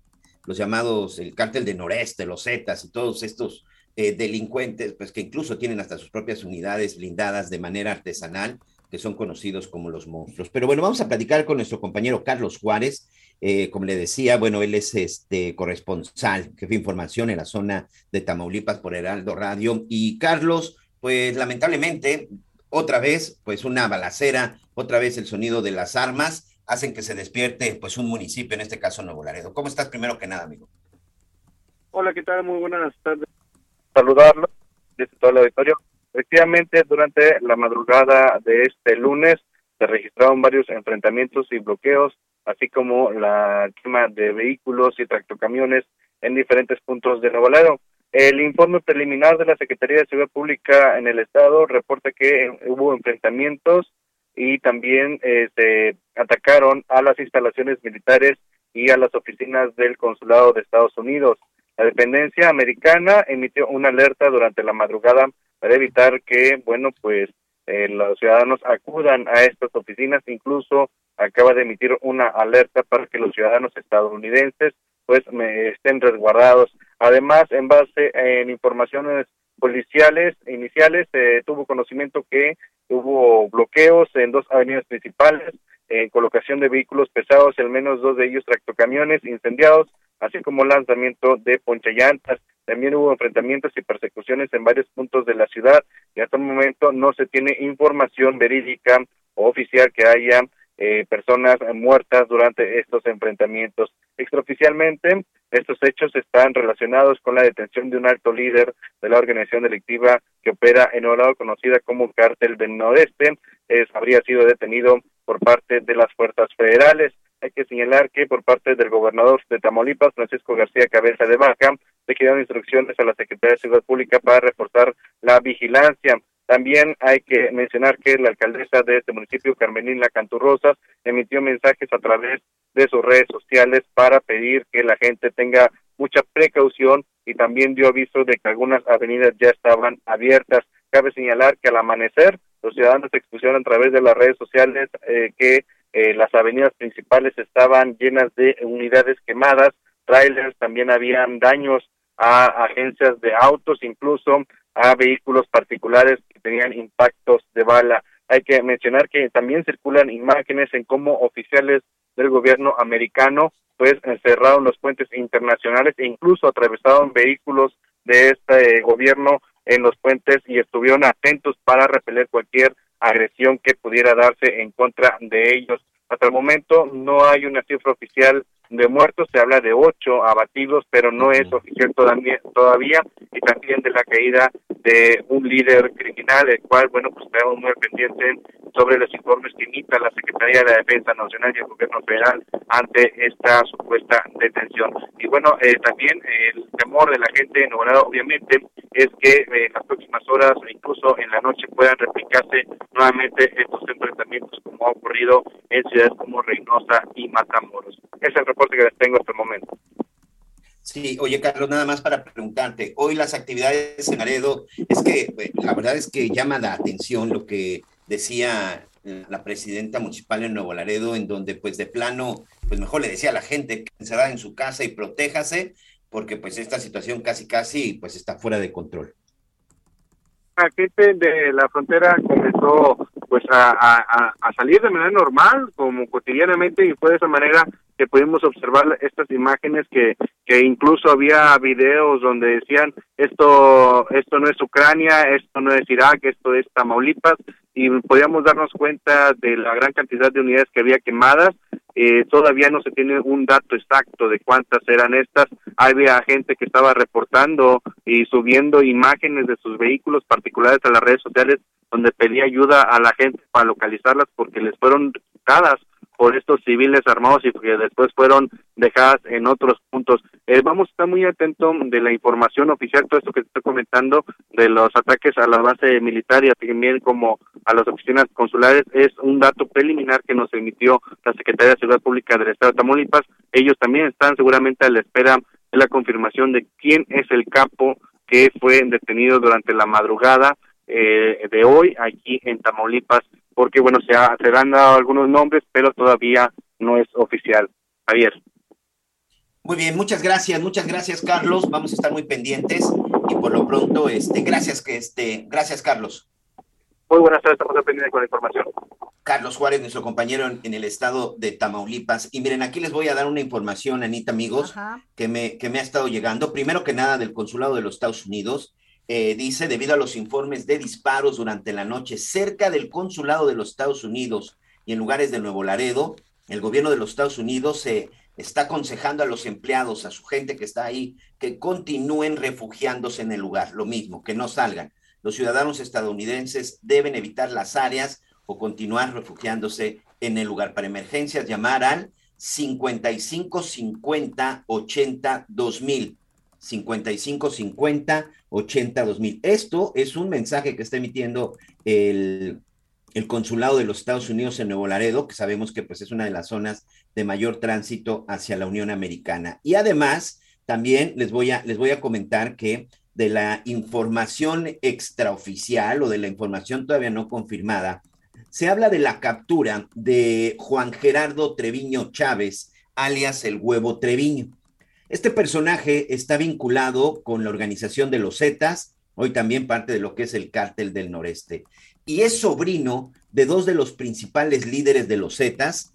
los llamados, el cártel de Noreste, los Zetas y todos estos eh, delincuentes, pues que incluso tienen hasta sus propias unidades blindadas de manera artesanal, que son conocidos como los monstruos. Pero bueno, vamos a platicar con nuestro compañero Carlos Juárez. Eh, como le decía, bueno, él es este corresponsal, jefe de información en la zona de Tamaulipas por Heraldo Radio. Y Carlos, pues lamentablemente, otra vez, pues una balacera, otra vez el sonido de las armas hacen que se despierte pues un municipio, en este caso Nuevo Laredo. ¿Cómo estás primero que nada, amigo? Hola, ¿qué tal? Muy buenas tardes. Saludarlo desde todo el auditorio. Efectivamente, durante la madrugada de este lunes se registraron varios enfrentamientos y bloqueos, así como la quema de vehículos y tractocamiones en diferentes puntos de Nuevo Laredo. El informe preliminar de la Secretaría de Seguridad Pública en el Estado reporta que hubo enfrentamientos y también eh, se atacaron a las instalaciones militares y a las oficinas del Consulado de Estados Unidos. La dependencia americana emitió una alerta durante la madrugada para evitar que, bueno, pues eh, los ciudadanos acudan a estas oficinas. Incluso acaba de emitir una alerta para que los ciudadanos estadounidenses pues me estén resguardados. Además, en base en informaciones policiales iniciales, se tuvo conocimiento que hubo bloqueos en dos avenidas principales, en colocación de vehículos pesados, al menos dos de ellos tractocamiones incendiados, así como lanzamiento de ponchallantas. También hubo enfrentamientos y persecuciones en varios puntos de la ciudad y hasta el momento no se tiene información verídica o oficial que haya eh, personas muertas durante estos enfrentamientos. Extraoficialmente, estos hechos están relacionados con la detención de un alto líder de la organización delictiva que opera en lado conocida como Cártel del Noreste. Es, habría sido detenido por parte de las fuerzas federales. Hay que señalar que por parte del gobernador de Tamaulipas, Francisco García Cabeza de Vaca, se quedaron instrucciones a la Secretaría de Seguridad Pública para reforzar la vigilancia. También hay que mencionar que la alcaldesa de este municipio, Carmelina Canturrosas, emitió mensajes a través de sus redes sociales para pedir que la gente tenga mucha precaución y también dio aviso de que algunas avenidas ya estaban abiertas. Cabe señalar que al amanecer los ciudadanos expusieron a través de las redes sociales eh, que eh, las avenidas principales estaban llenas de unidades quemadas, trailers, también habían daños a agencias de autos, incluso a vehículos particulares que tenían impactos de bala. Hay que mencionar que también circulan imágenes en cómo oficiales del gobierno americano pues cerraron los puentes internacionales e incluso atravesaron vehículos de este gobierno en los puentes y estuvieron atentos para repeler cualquier agresión que pudiera darse en contra de ellos. Hasta el momento no hay una cifra oficial de muertos, se habla de ocho abatidos, pero no es oficial todavía, todavía y también de la caída de un líder criminal, el cual, bueno, pues estamos muy pendientes sobre los informes que emita la Secretaría de la Defensa Nacional y el Gobierno Federal ante esta supuesta detención. Y bueno, eh, también el temor de la gente en obviamente, es que eh, en las próximas horas o incluso en la noche puedan replicarse nuevamente estos enfrentamientos como ha ocurrido en ciudades como Reynosa y Matamoros. Es el reporte que les tengo hasta el momento. Sí, oye Carlos, nada más para preguntarte, hoy las actividades en Aredo, es que eh, la verdad es que llama la atención lo que decía la presidenta municipal en Nuevo Laredo, en donde pues de plano, pues mejor le decía a la gente que encerrada en su casa y protéjase, porque pues esta situación casi casi pues está fuera de control. La de la frontera comenzó pues a, a salir de manera normal, como cotidianamente, y fue de esa manera que pudimos observar estas imágenes que, que incluso había videos donde decían esto esto no es Ucrania, esto no es Irak, esto es Tamaulipas y podíamos darnos cuenta de la gran cantidad de unidades que había quemadas. Eh, todavía no se tiene un dato exacto de cuántas eran estas. Había gente que estaba reportando y subiendo imágenes de sus vehículos particulares a las redes sociales donde pedía ayuda a la gente para localizarlas porque les fueron dadas por estos civiles armados y que después fueron dejadas en otros puntos. Eh, vamos a estar muy atentos de la información oficial, todo esto que estoy comentando, de los ataques a la base militar y también como a las oficinas consulares, es un dato preliminar que nos emitió la Secretaría de Seguridad Pública del Estado de Tamaulipas. Ellos también están seguramente a la espera de la confirmación de quién es el capo que fue detenido durante la madrugada eh, de hoy aquí en Tamaulipas porque bueno, se, ha, se han dado algunos nombres, pero todavía no es oficial. Javier. Muy bien, muchas gracias, muchas gracias Carlos, vamos a estar muy pendientes y por lo pronto, este, gracias que este, gracias Carlos. Muy buenas tardes, estamos pendientes con la información. Carlos Juárez, nuestro compañero en, el estado de Tamaulipas. Y miren, aquí les voy a dar una información, Anita, amigos, que me, que me ha estado llegando. Primero que nada, del Consulado de los Estados Unidos. Eh, dice, debido a los informes de disparos durante la noche cerca del Consulado de los Estados Unidos y en lugares de Nuevo Laredo, el gobierno de los Estados Unidos se está aconsejando a los empleados, a su gente que está ahí, que continúen refugiándose en el lugar, lo mismo, que no salgan los ciudadanos estadounidenses deben evitar las áreas o continuar refugiándose en el lugar. Para emergencias, llamar al 55 50 80 2000. 55 50 80 2000. Esto es un mensaje que está emitiendo el, el consulado de los Estados Unidos en Nuevo Laredo, que sabemos que pues es una de las zonas de mayor tránsito hacia la Unión Americana. Y además, también les voy a, les voy a comentar que de la información extraoficial o de la información todavía no confirmada, se habla de la captura de Juan Gerardo Treviño Chávez, alias el huevo Treviño. Este personaje está vinculado con la organización de los Zetas, hoy también parte de lo que es el cártel del noreste, y es sobrino de dos de los principales líderes de los Zetas,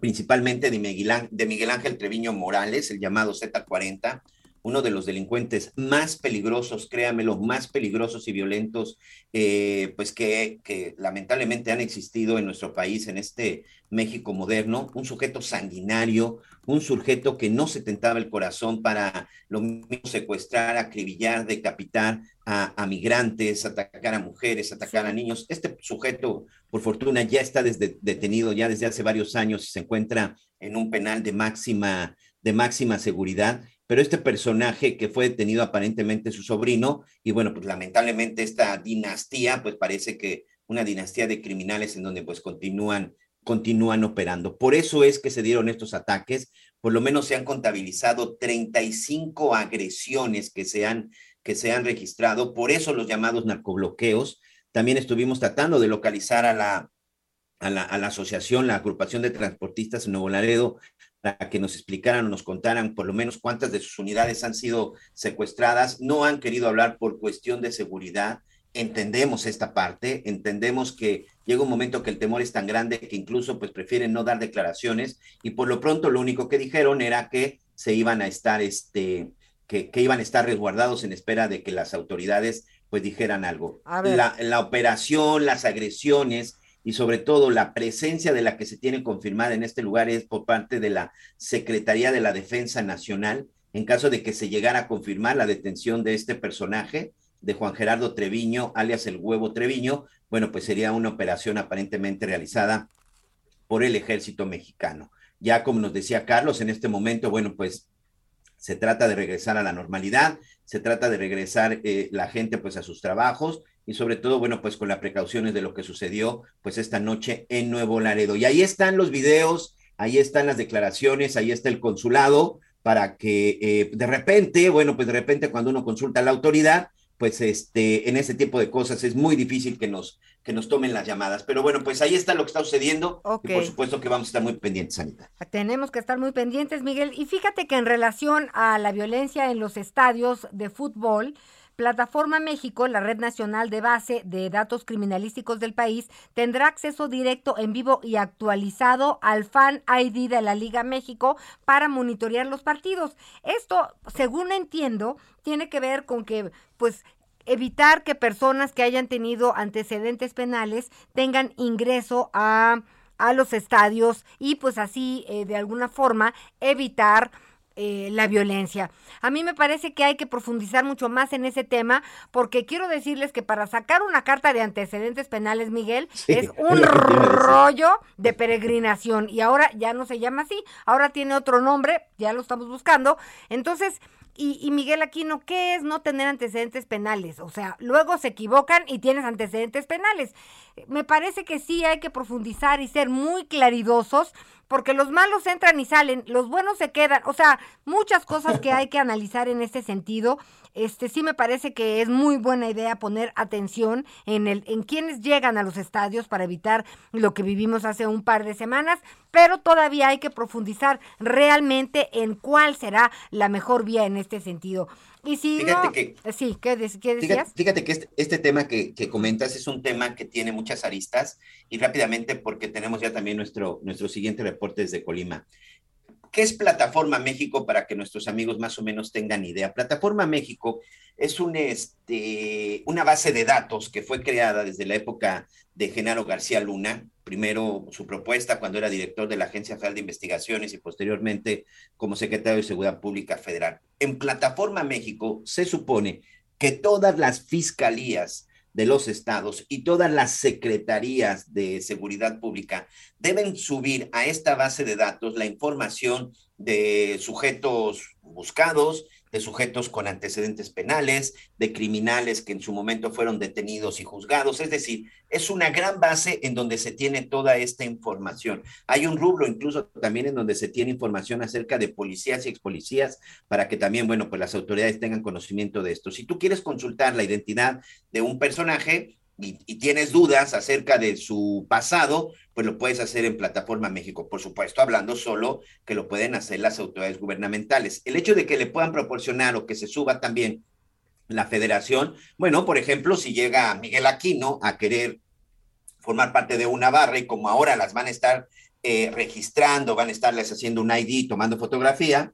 principalmente de Miguel, Ángel Treviño Morales, el llamado Z40, uno de los delincuentes más peligrosos, créanmelo, más peligrosos y violentos, eh, pues que, que, lamentablemente han existido en nuestro país, en este México moderno, un sujeto sanguinario, un sujeto que no se tentaba el corazón para lo mismo secuestrar, acribillar, decapitar a, a migrantes, atacar a mujeres, atacar a niños. Este sujeto, por fortuna, ya está desde, detenido ya desde hace varios años y se encuentra en un penal de máxima de máxima seguridad pero este personaje que fue detenido aparentemente su sobrino, y bueno, pues lamentablemente esta dinastía, pues parece que una dinastía de criminales en donde pues continúan, continúan operando. Por eso es que se dieron estos ataques, por lo menos se han contabilizado 35 agresiones que se han, que se han registrado, por eso los llamados narcobloqueos. También estuvimos tratando de localizar a la, a la, a la, asociación, la agrupación de transportistas en Nuevo Laredo, para que nos explicaran o nos contaran por lo menos cuántas de sus unidades han sido secuestradas. No han querido hablar por cuestión de seguridad. Entendemos esta parte, entendemos que llega un momento que el temor es tan grande que incluso pues prefieren no dar declaraciones y por lo pronto lo único que dijeron era que se iban a estar, este, que, que iban a estar resguardados en espera de que las autoridades pues dijeran algo. La, la operación, las agresiones, y sobre todo la presencia de la que se tiene confirmada en este lugar es por parte de la Secretaría de la Defensa Nacional, en caso de que se llegara a confirmar la detención de este personaje, de Juan Gerardo Treviño, alias el huevo Treviño, bueno, pues sería una operación aparentemente realizada por el ejército mexicano. Ya como nos decía Carlos, en este momento, bueno, pues se trata de regresar a la normalidad, se trata de regresar eh, la gente pues a sus trabajos y sobre todo, bueno, pues con las precauciones de lo que sucedió pues esta noche en Nuevo Laredo. Y ahí están los videos, ahí están las declaraciones, ahí está el consulado para que eh, de repente, bueno, pues de repente cuando uno consulta a la autoridad, pues este, en ese tipo de cosas es muy difícil que nos, que nos tomen las llamadas. Pero bueno, pues ahí está lo que está sucediendo y por supuesto que vamos a estar muy pendientes, Anita. Tenemos que estar muy pendientes, Miguel. Y fíjate que en relación a la violencia en los estadios de fútbol, Plataforma México, la red nacional de base de datos criminalísticos del país, tendrá acceso directo en vivo y actualizado al Fan ID de la Liga México para monitorear los partidos. Esto, según entiendo, tiene que ver con que, pues, evitar que personas que hayan tenido antecedentes penales tengan ingreso a, a los estadios y pues así eh, de alguna forma evitar eh, la violencia. A mí me parece que hay que profundizar mucho más en ese tema porque quiero decirles que para sacar una carta de antecedentes penales, Miguel, es un rollo de peregrinación y ahora ya no se llama así, ahora tiene otro nombre, ya lo estamos buscando. Entonces, y, y, Miguel Aquino, ¿qué es no tener antecedentes penales? O sea, luego se equivocan y tienes antecedentes penales. Me parece que sí hay que profundizar y ser muy claridosos porque los malos entran y salen, los buenos se quedan, o sea, muchas cosas que hay que analizar en este sentido. Este sí me parece que es muy buena idea poner atención en el en quienes llegan a los estadios para evitar lo que vivimos hace un par de semanas, pero todavía hay que profundizar realmente en cuál será la mejor vía en este sentido. Y si Fíjate no, que- sí, ¿qué, de- qué Fíjate, decías? fíjate que este, este tema que, que comentas es un tema que tiene muchas aristas y rápidamente porque tenemos ya también nuestro, nuestro siguiente reporte desde Colima. ¿Qué es Plataforma México para que nuestros amigos más o menos tengan idea? Plataforma México es este, una base de datos que fue creada desde la época de Genaro García Luna, primero su propuesta cuando era director de la Agencia Federal de Investigaciones y posteriormente como secretario de Seguridad Pública Federal. En Plataforma México se supone que todas las fiscalías de los estados y todas las secretarías de seguridad pública deben subir a esta base de datos la información de sujetos buscados, de sujetos con antecedentes penales, de criminales que en su momento fueron detenidos y juzgados. Es decir, es una gran base en donde se tiene toda esta información. Hay un rubro incluso también en donde se tiene información acerca de policías y expolicías para que también, bueno, pues las autoridades tengan conocimiento de esto. Si tú quieres consultar la identidad de un personaje y, tienes dudas acerca de su pasado, pues lo puedes hacer en Plataforma México, por supuesto, hablando solo que lo pueden hacer las autoridades gubernamentales. El hecho de que le puedan proporcionar o que se suba también la federación, bueno, por ejemplo, si llega Miguel Aquino a querer formar parte de una barra y como ahora las van a estar eh, registrando, van a estarles haciendo un ID, tomando fotografía,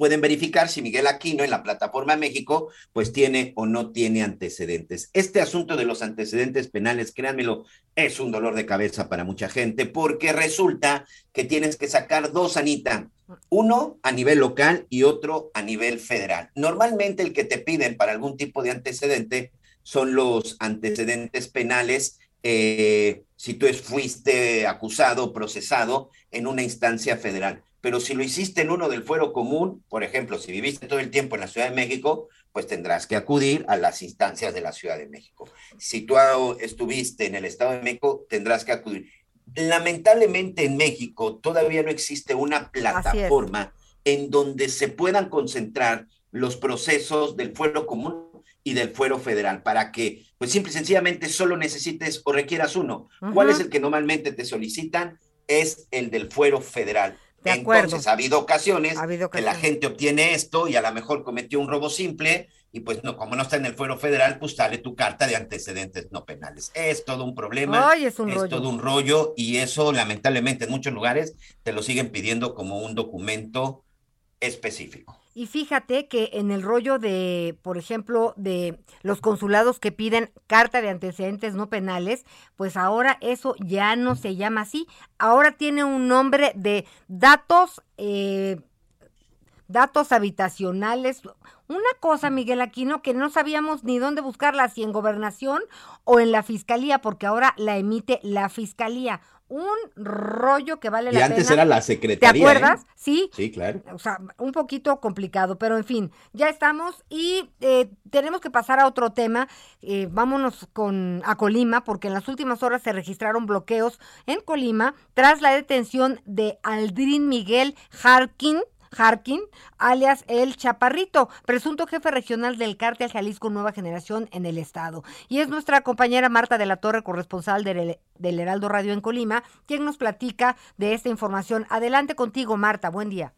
pueden verificar si Miguel Aquino en la plataforma México pues tiene o no tiene antecedentes. Este asunto de los antecedentes penales, créanmelo, es un dolor de cabeza para mucha gente porque resulta que tienes que sacar dos, Anita, uno a nivel local y otro a nivel federal. Normalmente el que te piden para algún tipo de antecedente son los antecedentes penales eh, si tú fuiste acusado, procesado en una instancia federal. Pero si lo hiciste en uno del fuero común, por ejemplo, si viviste todo el tiempo en la Ciudad de México, pues tendrás que acudir a las instancias de la Ciudad de México. Si tú estuviste en el Estado de México, tendrás que acudir. Lamentablemente en México todavía no existe una plataforma en donde se puedan concentrar los procesos del fuero común y del fuero federal para que, pues simple y sencillamente solo necesites o requieras uno. Uh -huh. ¿Cuál es el que normalmente te solicitan? Es el del fuero federal. De acuerdo. Entonces, ha habido ocasiones ha habido que la gente obtiene esto y a lo mejor cometió un robo simple y pues no, como no está en el fuero federal, pues sale tu carta de antecedentes no penales. Es todo un problema, Ay, es, un es rollo. todo un rollo y eso lamentablemente en muchos lugares te lo siguen pidiendo como un documento específico. Y fíjate que en el rollo de, por ejemplo, de los consulados que piden carta de antecedentes no penales, pues ahora eso ya no se llama así. Ahora tiene un nombre de datos, eh, datos habitacionales. Una cosa, Miguel Aquino, que no sabíamos ni dónde buscarla, si en gobernación o en la fiscalía, porque ahora la emite la fiscalía un rollo que vale y la antes pena. era la secretaría. ¿Te acuerdas? ¿eh? Sí. Sí, claro. O sea, un poquito complicado, pero en fin, ya estamos y eh, tenemos que pasar a otro tema. Eh, vámonos con a Colima, porque en las últimas horas se registraron bloqueos en Colima tras la detención de Aldrin Miguel Harkin, Harkin, alias El Chaparrito, presunto jefe regional del cártel Jalisco Nueva Generación en el estado. Y es nuestra compañera Marta de la Torre, corresponsal del, del Heraldo Radio en Colima, quien nos platica de esta información. Adelante contigo, Marta, buen día.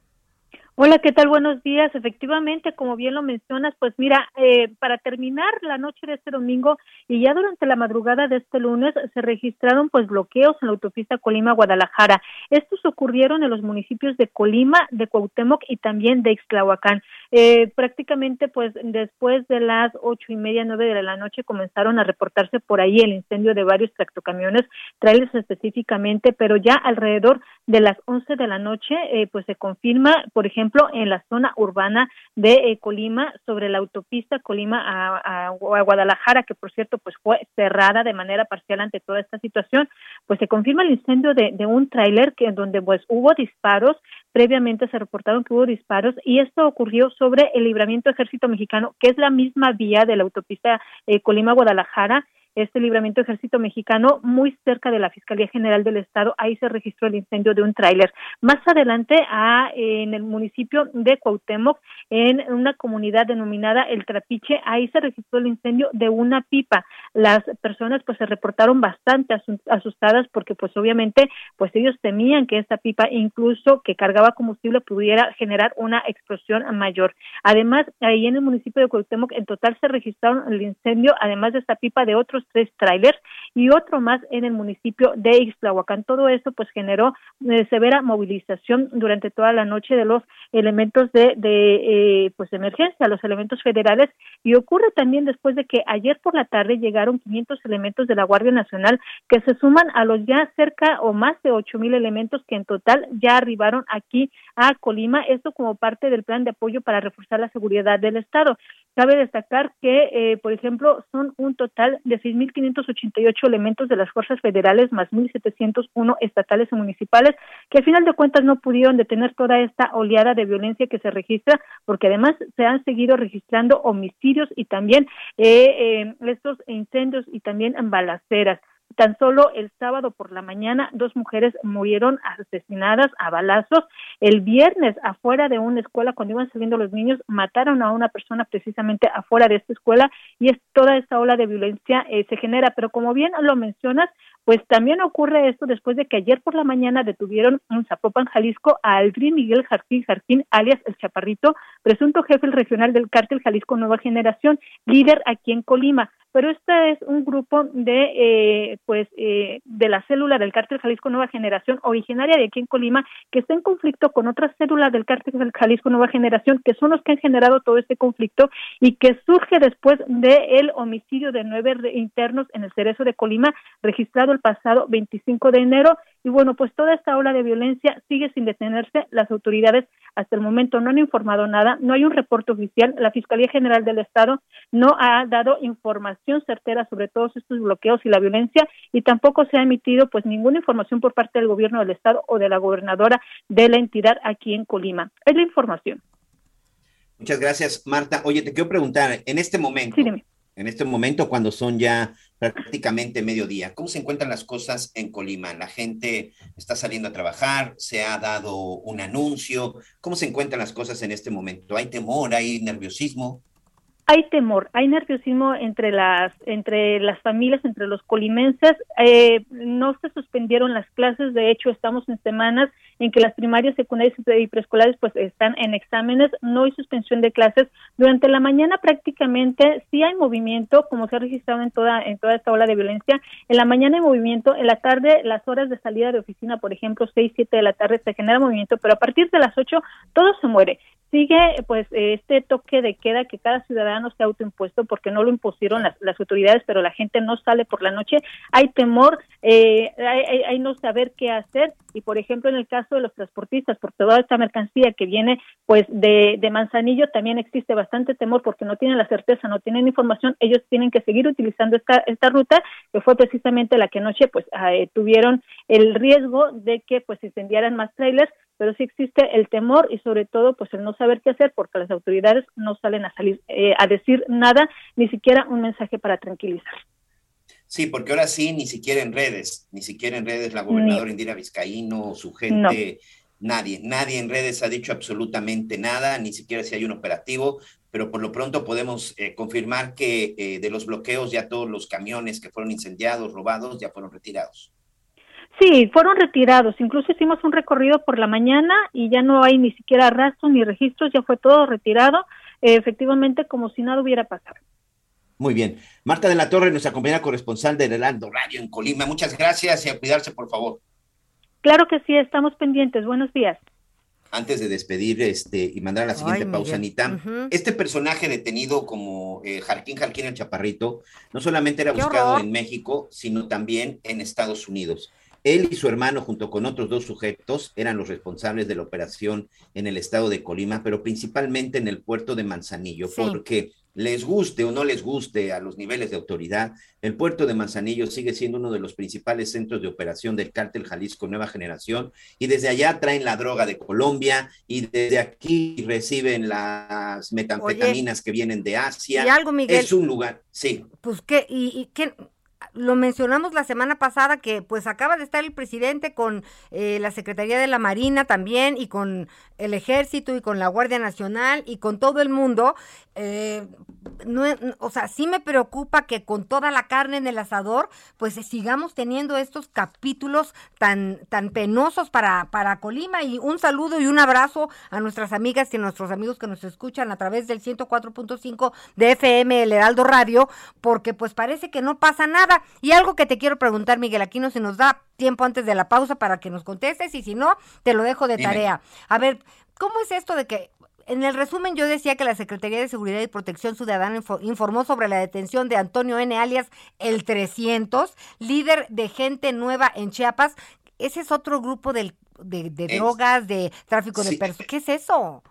Hola, ¿qué tal? Buenos días. Efectivamente, como bien lo mencionas, pues mira, eh, para terminar la noche de este domingo y ya durante la madrugada de este lunes se registraron pues bloqueos en la autopista Colima-Guadalajara. Estos ocurrieron en los municipios de Colima, de Cuauhtémoc y también de Ixtlahuacán. Eh, prácticamente pues después de las ocho y media, nueve de la noche comenzaron a reportarse por ahí el incendio de varios tractocamiones, trailers específicamente, pero ya alrededor de las once de la noche eh, pues se confirma, por ejemplo, en la zona urbana de eh, Colima, sobre la autopista Colima a, Guadalajara, que por cierto pues fue cerrada de manera parcial ante toda esta situación, pues se confirma el incendio de, de un tráiler que donde pues hubo disparos, previamente se reportaron que hubo disparos y esto ocurrió sobre el libramiento ejército mexicano, que es la misma vía de la autopista eh, Colima-Guadalajara, este libramiento ejército mexicano, muy cerca de la Fiscalía General del Estado. Ahí se registró el incendio de un tráiler. Más adelante, a, en el municipio de Cuauhtémoc, en una comunidad denominada El Trapiche, ahí se registró el incendio de una pipa. Las personas pues se reportaron bastante asustadas porque pues obviamente pues ellos temían que esta pipa incluso que cargaba combustible pudiera generar una explosión mayor. Además, ahí en el municipio de Cuauhtémoc en total se registraron el incendio, además de esta pipa, de otros tres trailers y otro más en el municipio de Ixtlahuacán. Todo eso pues generó eh, severa movilización durante toda la noche de los elementos de, de eh, pues emergencia, los elementos federales y ocurre también después de que ayer por la tarde llegaron 500 elementos de la Guardia Nacional que se suman a los ya cerca o más de ocho mil elementos que en total ya arribaron aquí a Colima, esto como parte del plan de apoyo para reforzar la seguridad del Estado. Cabe destacar que, eh, por ejemplo, son un total de 6.588 elementos de las fuerzas federales más 1.701 estatales y municipales que al final de cuentas no pudieron detener toda esta oleada de violencia que se registra porque además se han seguido registrando homicidios y también eh, eh, estos incendios y también balaceras. Tan solo el sábado por la mañana dos mujeres murieron asesinadas a balazos. El viernes afuera de una escuela cuando iban saliendo los niños mataron a una persona precisamente afuera de esta escuela y es toda esta ola de violencia eh, se genera. Pero como bien lo mencionas, pues también ocurre esto después de que ayer por la mañana detuvieron en Zapopan, Jalisco, a Aldrin Miguel Jarquín Jarquín, alias El Chaparrito, presunto jefe regional del cártel Jalisco Nueva Generación, líder aquí en Colima pero este es un grupo de eh, pues eh, de la célula del cártel Jalisco Nueva Generación originaria de aquí en Colima que está en conflicto con otras células del cártel Jalisco Nueva Generación que son los que han generado todo este conflicto y que surge después del homicidio de nueve internos en el Cerezo de Colima registrado el pasado 25 de enero y bueno pues toda esta ola de violencia sigue sin detenerse las autoridades hasta el momento no han informado nada no hay un reporte oficial la Fiscalía General del Estado no ha dado información certera sobre todos estos bloqueos y la violencia y tampoco se ha emitido pues ninguna información por parte del gobierno del estado o de la gobernadora de la entidad aquí en Colima. Es la información. Muchas gracias, Marta. Oye, te quiero preguntar, en este momento, en este momento cuando son ya prácticamente mediodía, ¿cómo se encuentran las cosas en Colima? La gente está saliendo a trabajar, se ha dado un anuncio, ¿cómo se encuentran las cosas en este momento? ¿Hay temor, hay nerviosismo? Hay temor, hay nerviosismo entre las entre las familias, entre los colimenses. Eh, no se suspendieron las clases, de hecho estamos en semanas en que las primarias, secundarias y preescolares pues están en exámenes, no hay suspensión de clases. Durante la mañana prácticamente sí hay movimiento, como se ha registrado en toda en toda esta ola de violencia. En la mañana hay movimiento, en la tarde las horas de salida de oficina, por ejemplo, 6, 7 de la tarde se genera movimiento, pero a partir de las 8 todo se muere sigue pues este toque de queda que cada ciudadano se ha autoimpuesto porque no lo impusieron las, las autoridades, pero la gente no sale por la noche. Hay temor, eh, hay, hay, no saber qué hacer. Y por ejemplo en el caso de los transportistas, por toda esta mercancía que viene pues de, de Manzanillo también existe bastante temor porque no tienen la certeza, no tienen información, ellos tienen que seguir utilizando esta, esta ruta que fue precisamente la que anoche pues eh, tuvieron el riesgo de que pues incendiaran más trailers pero sí existe el temor y sobre todo pues el no saber qué hacer porque las autoridades no salen a salir eh, a decir nada, ni siquiera un mensaje para tranquilizar. Sí, porque ahora sí, ni siquiera en redes, ni siquiera en redes la gobernadora Indira Vizcaíno, su gente, nadie, nadie en redes ha dicho absolutamente nada, ni siquiera si hay un operativo, pero por lo pronto podemos eh, confirmar que eh, de los bloqueos ya todos los camiones que fueron incendiados, robados, ya fueron retirados. Sí, fueron retirados. Incluso hicimos un recorrido por la mañana y ya no hay ni siquiera rastros ni registros, ya fue todo retirado, eh, efectivamente como si nada hubiera pasado. Muy bien. Marta de la Torre, nuestra compañera corresponsal del Heraldo Radio en Colima. Muchas gracias y a cuidarse, por favor. Claro que sí, estamos pendientes. Buenos días. Antes de despedir este, y mandar a la siguiente pausa, Anita, este personaje detenido como eh, Jarquín Jarquín el Chaparrito, no solamente era buscado en México, sino también en Estados Unidos. Él y su hermano, junto con otros dos sujetos, eran los responsables de la operación en el estado de Colima, pero principalmente en el puerto de Manzanillo, porque les guste o no les guste a los niveles de autoridad, el puerto de Manzanillo sigue siendo uno de los principales centros de operación del cártel Jalisco Nueva Generación y desde allá traen la droga de Colombia y desde aquí reciben las metanfetaminas que vienen de Asia. ¿Y algo, Miguel? Es un lugar, sí. Pues qué, y, y qué lo mencionamos la semana pasada que pues acaba de estar el presidente con eh, la Secretaría de la Marina también y con el Ejército y con la Guardia Nacional y con todo el mundo. Eh, no, o sea, sí me preocupa que con toda la carne en el asador, pues sigamos teniendo estos capítulos tan, tan penosos para, para Colima. Y un saludo y un abrazo a nuestras amigas y a nuestros amigos que nos escuchan a través del 104.5 de FM, el Heraldo Radio, porque pues parece que no pasa nada. Y algo que te quiero preguntar, Miguel Aquino, si nos da tiempo antes de la pausa para que nos contestes y si no, te lo dejo de tarea. A ver, ¿cómo es esto de que en el resumen yo decía que la Secretaría de Seguridad y Protección Ciudadana informó sobre la detención de Antonio N. alias el 300, líder de gente nueva en Chiapas. Ese es otro grupo de, drogas, de tráfico de personas. ¿Qué es eso?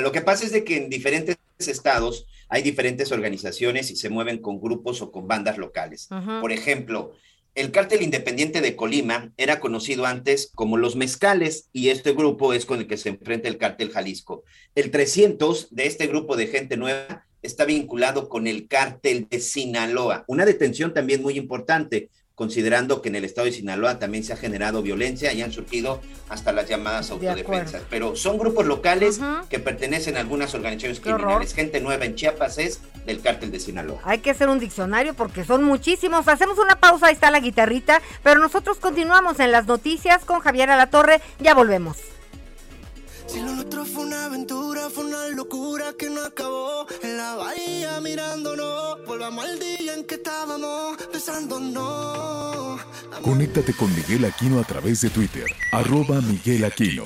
Lo que pasa es de que en diferentes estados hay diferentes organizaciones y se mueven con grupos o con bandas locales. Por ejemplo, el cártel independiente de Colima era conocido antes como los mezcales y este grupo es con el que se enfrenta el cártel Jalisco. El 300 de este grupo de gente nueva está vinculado con el cártel de Sinaloa. Una detención también muy importante considerando que en el estado de Sinaloa también se ha generado violencia y han surgido hasta las llamadas autodefensas. Pero son grupos locales que pertenecen a algunas organizaciones criminales. Gente nueva en Chiapas es del cártel de Sinaloa. Hay que hacer un diccionario porque son muchísimos. Hacemos una pausa, ahí está la guitarrita, pero nosotros continuamos en las noticias con Javier Alatorre. Ya volvemos. Si lo nuestro fue una aventura, fue una locura que no acabó. En la bahía mirándonos, volvamos al día en que estábamos besándonos. Conéctate con Miguel Aquino a través de Twitter, arroba Miguel Aquino.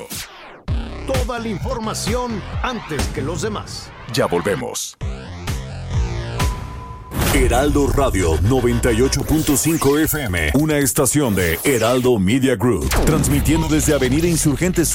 Toda la información antes que los demás. Ya volvemos. Heraldo Radio 98.5 FM, una estación de Heraldo Media Group, transmitiendo desde Avenida Insurgentes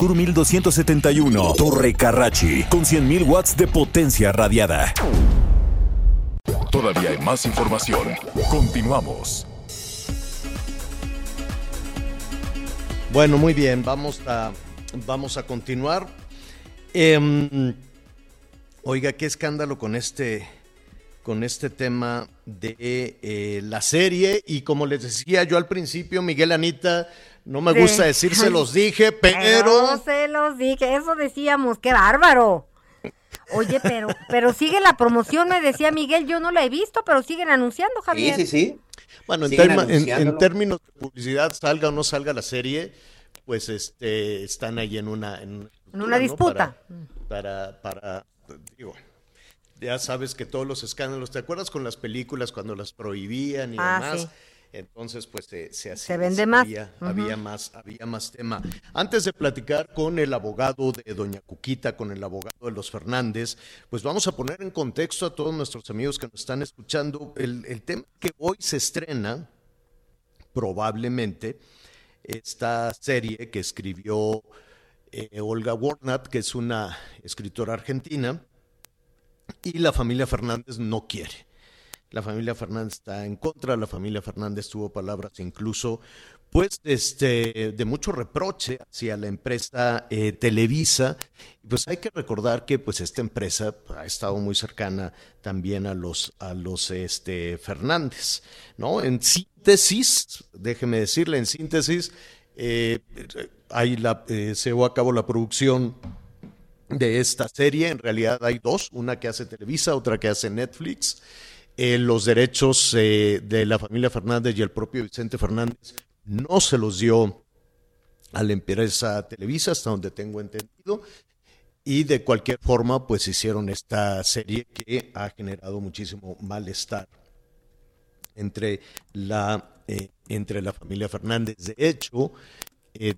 Sur 1271, Torre Carrachi, con 100.000 watts de potencia radiada. Todavía hay más información. Continuamos. Bueno, muy bien, vamos a, vamos a continuar. Em, oiga, qué escándalo con este, con este tema de eh, la serie. Y como les decía yo al principio, Miguel Anita no me gusta decir se los dije, pero... No se los dije, eso decíamos, qué bárbaro. Oye, pero, pero sigue la promoción, me decía Miguel, yo no la he visto, pero siguen anunciando, Javier. Sí, sí, sí. Bueno, en, términos de publicidad, salga o no salga la serie, pues este están ahí en una... En, una disputa. Para, para, digo, ya sabes que todos los escándalos, ¿te acuerdas con las películas cuando las prohibían y ah, demás? Entonces, pues se, se, vende más. Había, más. Había más tema. Antes de platicar con el abogado de Doña Cuquita, con el abogado de los Fernández, pues vamos a poner en contexto a todos nuestros amigos que nos están escuchando el, el tema que hoy se estrena, probablemente, esta serie que escribió eh, Olga Warnat, que es una escritora argentina, y la familia Fernández no quiere. La familia Fernández está en contra, la familia Fernández tuvo palabras incluso pues este de mucho reproche hacia la empresa eh, Televisa. Pues hay que recordar que pues esta empresa ha estado muy cercana también a los a los este Fernández no en síntesis déjeme decirle en síntesis eh, la eh, se llevó a cabo la producción de esta serie. En realidad hay dos una que hace Televisa otra que hace Netflix eh, los derechos eh, de la familia Fernández y el propio Vicente Fernández no se los dio a la empresa Televisa, hasta donde tengo entendido, y de cualquier forma, pues hicieron esta serie que ha generado muchísimo malestar entre la, eh, entre la familia Fernández. De hecho,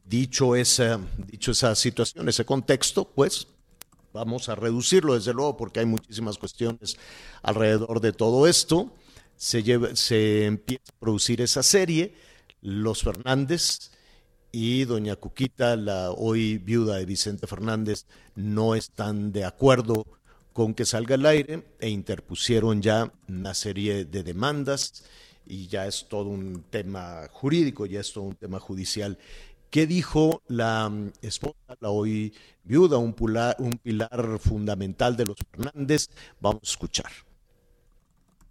dicho, esa, dicho esa situación, ese contexto, pues vamos a reducirlo desde luego porque hay muchísimas cuestiones alrededor de todo esto. Se, se empieza a producir esa serie, Los Fernández y doña Cuquita, la hoy viuda de Vicente Fernández, no están de acuerdo con que salga al aire e interpusieron ya una serie de demandas y ya es todo un tema jurídico, ya es todo un tema judicial. ¿Qué dijo la mm, esposa, la hoy viuda, un pilar, un pilar fundamental de los Fernández? Vamos a escuchar.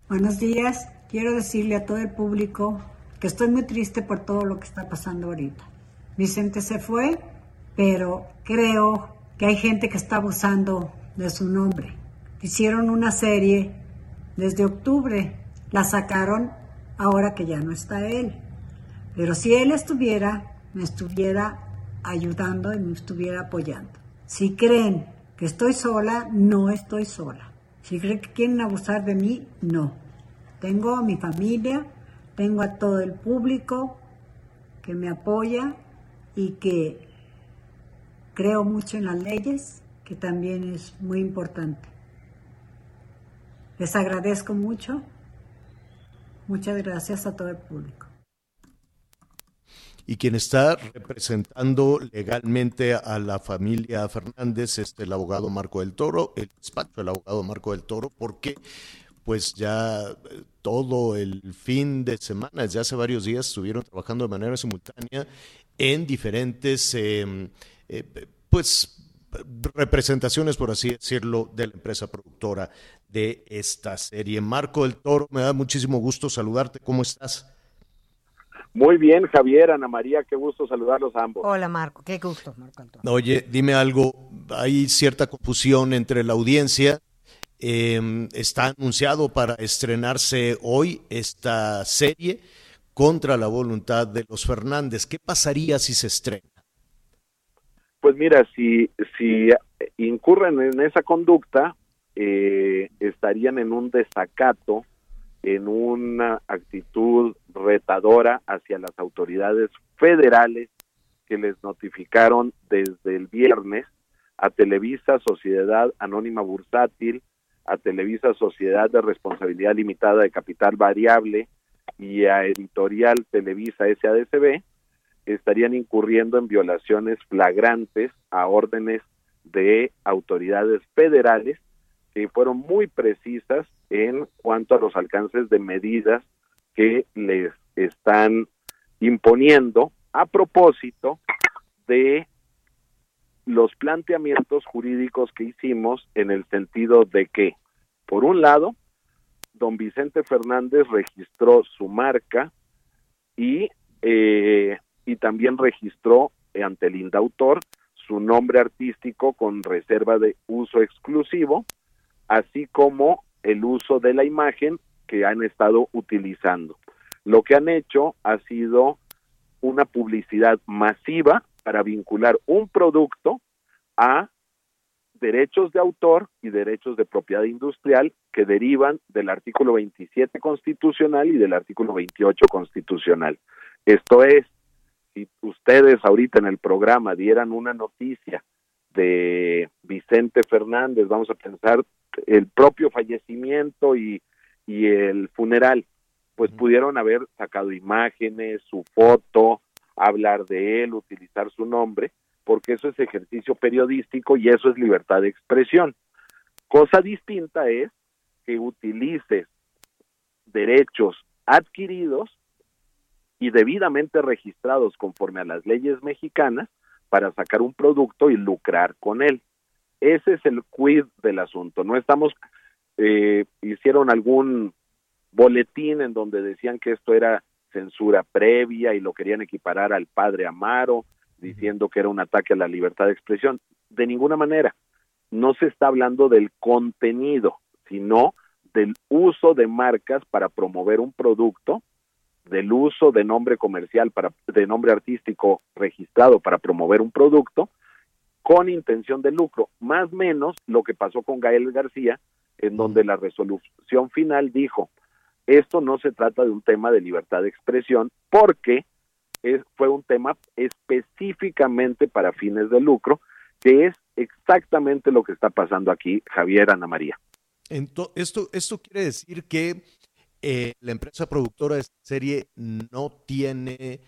Buenos días. Quiero decirle a todo el público que estoy muy triste por todo lo que está pasando ahorita. Vicente se fue, pero creo que hay gente que está abusando de su nombre. Hicieron una serie desde octubre, la sacaron ahora que ya no está él. Pero si él estuviera, me estuviera ayudando y me estuviera apoyando. Si creen que estoy sola, no estoy sola. Si creen que quieren abusar de mí, no. Tengo a mi familia, tengo a todo el público que me apoya y que creo mucho en las leyes, que también es muy importante. Les agradezco mucho. Muchas gracias a todo el público. Y quien está representando legalmente a la familia Fernández es el abogado Marco del Toro, el despacho del abogado Marco del Toro, porque pues ya eh, todo el fin de semana, desde hace varios días, estuvieron trabajando de manera simultánea en diferentes, em, eh, pues, representaciones, por así decirlo, de la empresa productora de esta serie. Marco del Toro, me da muchísimo gusto saludarte. ¿Cómo estás? Muy bien, Javier, Ana María, qué gusto saludarlos a ambos. Hola, Marco, qué gusto, Marco Oye, dime algo, hay cierta confusión entre la audiencia. Em, está anunciado para estrenarse hoy esta serie contra la voluntad de los Fernández. ¿Qué pasaría si se estrena? Pues mira, si, si incurren en esa conducta, eh, estarían en un desacato, en una actitud retadora hacia las autoridades federales que les notificaron desde el viernes a Televisa Sociedad Anónima Bursátil, a Televisa Sociedad de Responsabilidad Limitada de Capital Variable y a Editorial Televisa SADCB, estarían incurriendo en violaciones flagrantes a órdenes de autoridades federales que fueron muy precisas en cuanto a los alcances de medidas que les están imponiendo a propósito de los planteamientos jurídicos que hicimos en el sentido de que, por un lado, don Vicente Fernández registró su marca y, eh, y también registró ante el indautor su nombre artístico con reserva de uso exclusivo, así como el uso de la imagen que han estado utilizando. Lo que han hecho ha sido una publicidad masiva para vincular un producto a derechos de autor y derechos de propiedad industrial que derivan del artículo 27 constitucional y del artículo 28 constitucional. Esto es, si ustedes ahorita en el programa dieran una noticia de Vicente Fernández, vamos a pensar el propio fallecimiento y, y el funeral, pues pudieron haber sacado imágenes, su foto, hablar de él, utilizar su nombre, porque eso es ejercicio periodístico y eso es libertad de expresión. Cosa distinta es que utilices derechos adquiridos y debidamente registrados conforme a las leyes mexicanas para sacar un producto y lucrar con él. Ese es el quid del asunto. No estamos, eh, hicieron algún boletín en donde decían que esto era censura previa y lo querían equiparar al padre Amaro, diciendo que era un ataque a la libertad de expresión. De ninguna manera. No se está hablando del contenido, sino del uso de marcas para promover un producto, del uso de nombre comercial para de nombre artístico registrado para promover un producto con intención de lucro, más o menos lo que pasó con Gael García, en donde la resolución final dijo, esto no se trata de un tema de libertad de expresión porque es, fue un tema específicamente para fines de lucro, que es exactamente lo que está pasando aquí, Javier Ana María. esto, esto quiere decir que eh, la empresa productora de esta serie no tiene,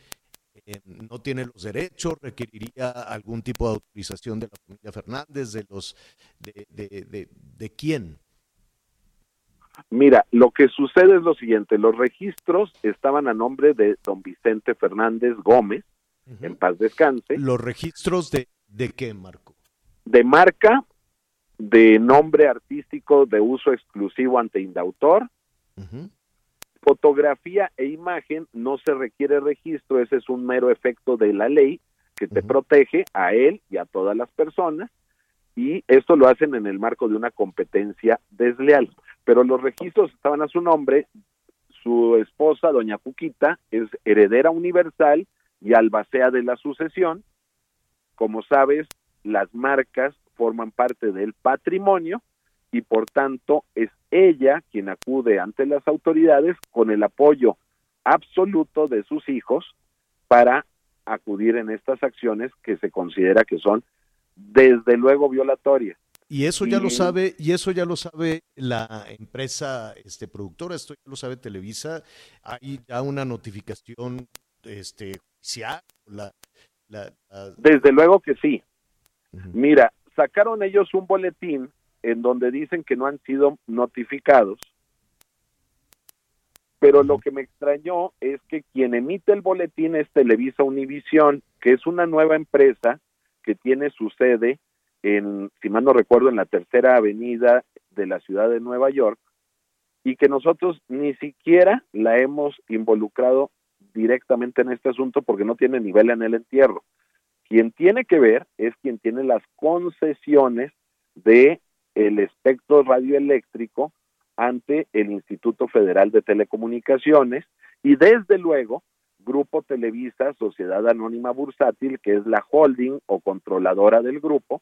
eh, no tiene los derechos, requeriría algún tipo de autorización de la familia Fernández, de los, de, de, de, quién. Mira, lo que sucede es lo siguiente, los registros estaban a nombre de don Vicente Fernández Gómez, en paz descanse. ¿Los registros de, de qué, Marco? De marca, de nombre artístico de uso exclusivo ante indautor, fotografía e imagen no se requiere registro, ese es un mero efecto de la ley que te protege a él y a todas las personas y esto lo hacen en el marco de una competencia desleal. Pero los registros estaban a su nombre, su esposa, doña Cuquita, es heredera universal y albacea de la sucesión. Como sabes, las marcas forman parte del patrimonio y por tanto es ella quien acude ante las autoridades con el apoyo absoluto de sus hijos para acudir en estas acciones que se considera que son desde luego violatorias. Y eso ya lo sabe, y eso ya lo sabe la empresa este productora, esto ya lo sabe Televisa, hay ya una notificación este judicial, Desde luego que sí. Mira, sacaron ellos un boletín en donde dicen que no han sido notificados, pero lo que me extrañó es que quien emite el boletín es Televisa Univisión, que es una nueva empresa que tiene su sede en, si mal no recuerdo, en la tercera avenida de la ciudad de Nueva York, y que nosotros ni siquiera la hemos involucrado directamente en este asunto porque no tiene nivel en el entierro. Quien tiene que ver es quien tiene las concesiones de el espectro radioeléctrico ante el Instituto Federal de Telecomunicaciones y desde luego Grupo Televisa, Sociedad Anónima Bursátil, que es la holding o controladora del grupo,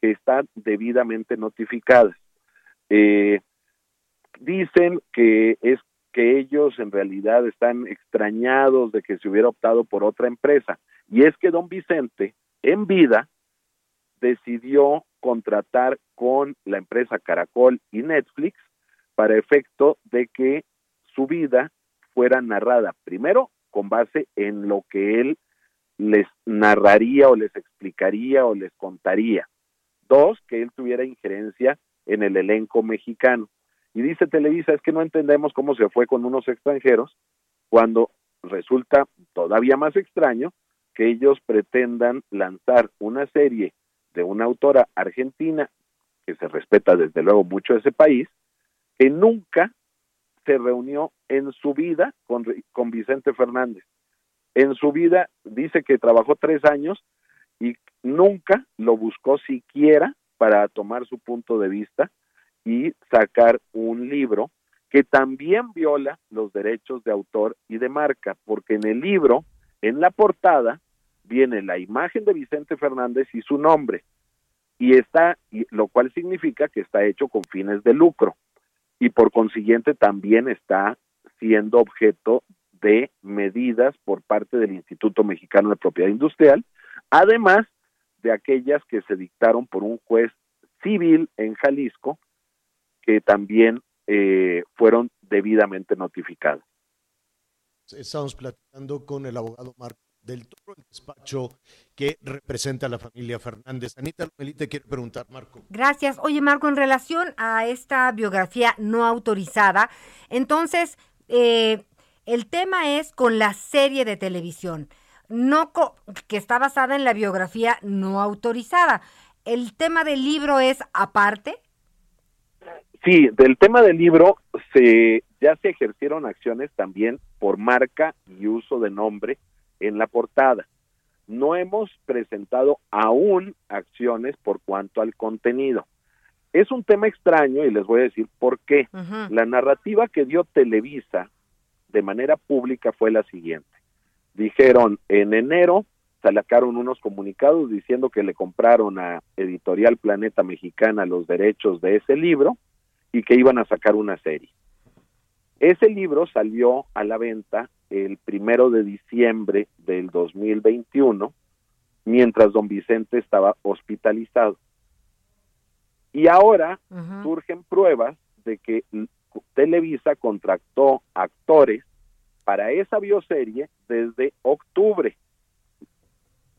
que están debidamente notificadas. Eh, dicen que es que ellos en realidad están extrañados de que se hubiera optado por otra empresa. Y es que don Vicente, en vida, decidió contratar con la empresa Caracol y Netflix para efecto de que su vida fuera narrada primero con base en lo que él les narraría o les explicaría o les contaría. Dos, que él tuviera injerencia en el elenco mexicano. Y dice Televisa, es que no entendemos cómo se fue con unos extranjeros cuando resulta todavía más extraño que ellos pretendan lanzar una serie de una autora argentina que se respeta desde luego mucho ese país, que nunca se reunió en su vida con, con Vicente Fernández. En su vida dice que trabajó tres años y nunca lo buscó siquiera para tomar su punto de vista y sacar un libro que también viola los derechos de autor y de marca, porque en el libro, en la portada, viene la imagen de Vicente Fernández y su nombre, y está, lo cual significa que está hecho con fines de lucro, y por consiguiente también está siendo objeto de medidas por parte del Instituto Mexicano de Propiedad Industrial, además de aquellas que se dictaron por un juez civil en Jalisco, que también eh, fueron debidamente notificadas. Estamos platicando con el abogado Marco del Toro, el despacho que representa a la familia Fernández. Anita Lomelí te quiere preguntar, Marco. Gracias. Oye, Marco, en relación a esta biografía no autorizada, entonces, eh, el tema es con la serie de televisión, no que está basada en la biografía no autorizada. ¿El tema del libro es aparte? Sí, del tema del libro se ya se ejercieron acciones también por marca y uso de nombre en la portada. No hemos presentado aún acciones por cuanto al contenido. Es un tema extraño y les voy a decir por qué. La narrativa que dio Televisa de manera pública fue la siguiente. Dijeron en enero sacaron unos comunicados diciendo que le compraron a Editorial Planeta Mexicana los derechos de ese libro y que iban a sacar una serie. Ese libro salió a la venta el primero de diciembre del 2021, mientras don Vicente estaba hospitalizado. Y ahora surgen pruebas de que Televisa contrató actores para esa bioserie desde octubre,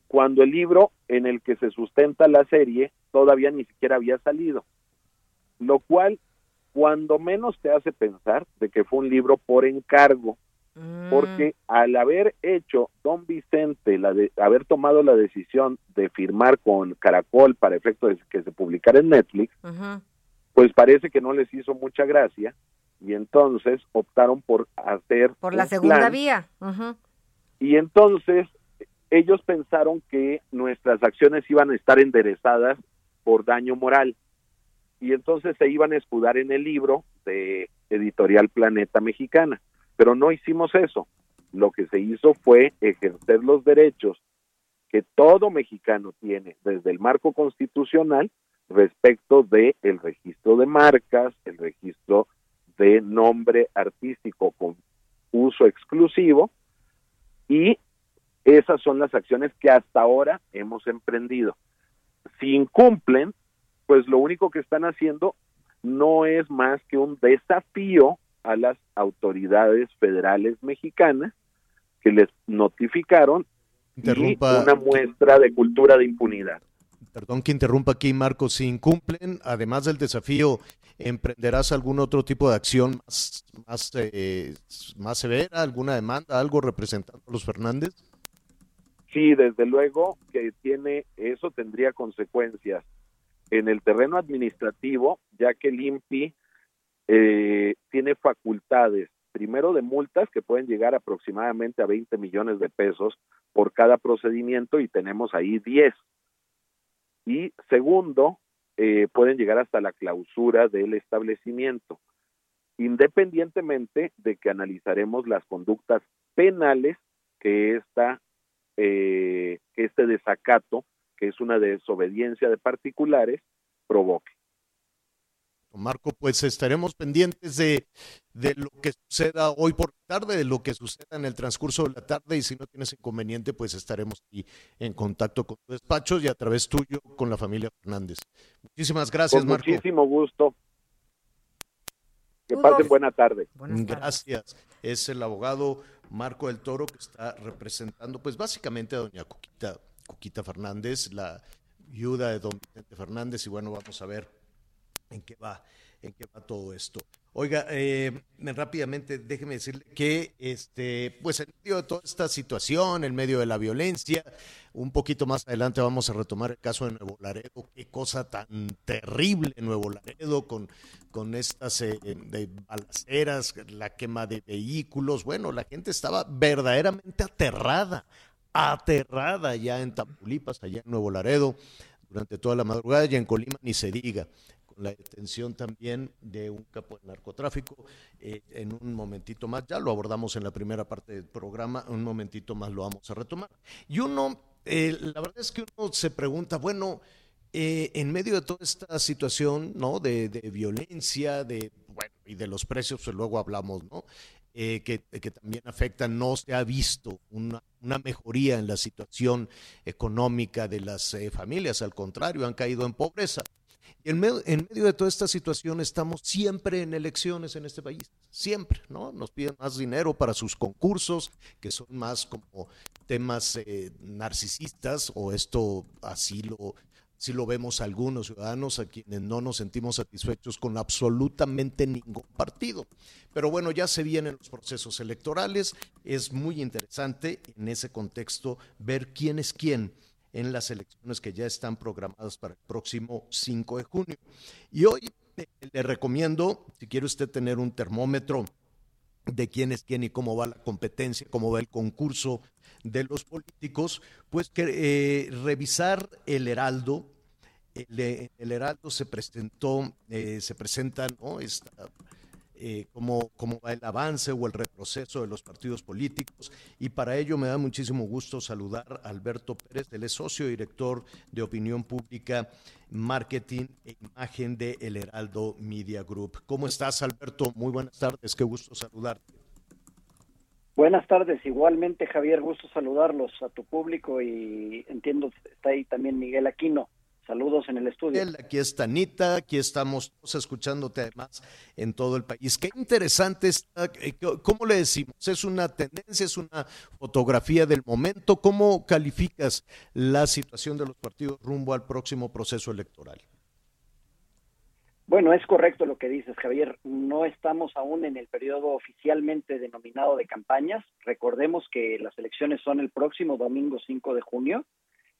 cuando el libro en el que se sustenta la serie todavía ni siquiera había salido, lo cual cuando menos te hace pensar de que fue un libro por encargo, mm. porque al haber hecho Don Vicente, la de, haber tomado la decisión de firmar con Caracol para efecto de que se publicara en Netflix, pues parece que no les hizo mucha gracia y entonces optaron por hacer por la segunda vía. Y entonces ellos pensaron que nuestras acciones iban a estar enderezadas por daño moral y entonces se iban a escudar en el libro de Editorial Planeta Mexicana. Pero no hicimos eso. Lo que se hizo fue ejercer los derechos que todo mexicano tiene desde el marco constitucional respecto de el registro de marcas, el registro de nombre artístico con uso exclusivo y esas son las acciones que hasta ahora hemos emprendido. Si incumplen, pues lo único que están haciendo no es más que un desafío a las autoridades federales mexicanas que les notificaron y una muestra de cultura de impunidad. Perdón que interrumpa aquí, Marco. Si incumplen, además del desafío, ¿emprenderás algún otro tipo de acción más, más, eh, más severa, alguna demanda, algo representando a los Fernández? Sí, desde luego que tiene, eso tendría consecuencias en el terreno administrativo, ya que el INPI eh, tiene facultades, primero de multas que pueden llegar aproximadamente a 20 millones de pesos por cada procedimiento y tenemos ahí 10. Y segundo, eh, pueden llegar hasta la clausura del establecimiento, independientemente de que analizaremos las conductas penales que, esta, eh, que este desacato que es una desobediencia de particulares, provoque. Marco, pues estaremos pendientes de, de, lo que suceda hoy por tarde, de lo que suceda en el transcurso de la tarde y si no tienes inconveniente, pues estaremos aquí en contacto con tu despacho y a través tuyo con la familia Fernández. Muchísimas gracias, con Marco. Muchísimo gusto. Que pasen buena tarde. Gracias. Es el abogado Marco del Toro que está representando, pues básicamente a doña Coquita Coquita Fernández, la viuda de don Vicente Fernández, y bueno, vamos a ver en qué va, en qué va todo esto. Oiga, eh, rápidamente déjeme decirle que, este, pues en medio de toda esta situación, en medio de la violencia, un poquito más adelante vamos a retomar el caso de Nuevo Laredo. Qué cosa tan terrible Nuevo Laredo con, con estas eh, balaceras, la quema de vehículos. Bueno, la gente estaba verdaderamente aterrada, aterrada ya en Tamaulipas, allá en Nuevo Laredo, durante toda la madrugada y en Colima ni se diga, la detención también de un capo de narcotráfico. Eh, en un momentito más, ya lo abordamos en la primera parte del programa, un momentito más lo vamos a retomar. Y uno, eh, la verdad es que uno se pregunta, bueno, eh, en medio de toda esta situación, ¿no? De, de, violencia, de, bueno, y de los precios, pues luego hablamos, ¿no? Eh, que, también afectan, no se ha visto una, mejoría en la situación económica de las familias, al contrario, han caído en pobreza. En medio, en medio de toda esta situación estamos siempre en elecciones en este país, siempre, ¿no? Nos piden más dinero para sus concursos, que son más como temas eh, narcisistas, o esto así lo, si lo vemos algunos ciudadanos a quienes no nos sentimos satisfechos con absolutamente ningún partido. Pero bueno, ya se vienen los procesos electorales, es muy interesante en ese contexto ver quién es quién en las elecciones que ya están programadas para el próximo 5 de junio. Y hoy eh, le recomiendo, si quiere usted tener un termómetro de quién es quién y cómo va la competencia, cómo va el concurso de los políticos, pues que eh, revisar el Heraldo. El, Heraldo se presentó, eh, se presenta, ¿no? Esta, eh, cómo, va el avance o el retroceso de los partidos políticos. Y para ello me da muchísimo gusto saludar a Alberto Pérez, él es socio director de Opinión Pública, Marketing e Imagen de El Heraldo Media Group. ¿Cómo estás, Alberto? Muy buenas tardes, qué gusto saludarte. Buenas tardes, igualmente Javier, gusto saludarlos a tu público y entiendo está ahí también Miguel Aquino. Saludos en el estudio. Aquí está Anita, aquí estamos todos escuchándote además en todo el país. Qué interesante está, eh, ¿cómo le decimos? ¿Es una tendencia, es una fotografía del momento? ¿Cómo calificas la situación de los partidos rumbo al próximo proceso electoral? Bueno, es correcto lo que dices, Javier. No estamos aún en el periodo oficialmente denominado de campañas. Recordemos que las elecciones son el próximo domingo 5 de junio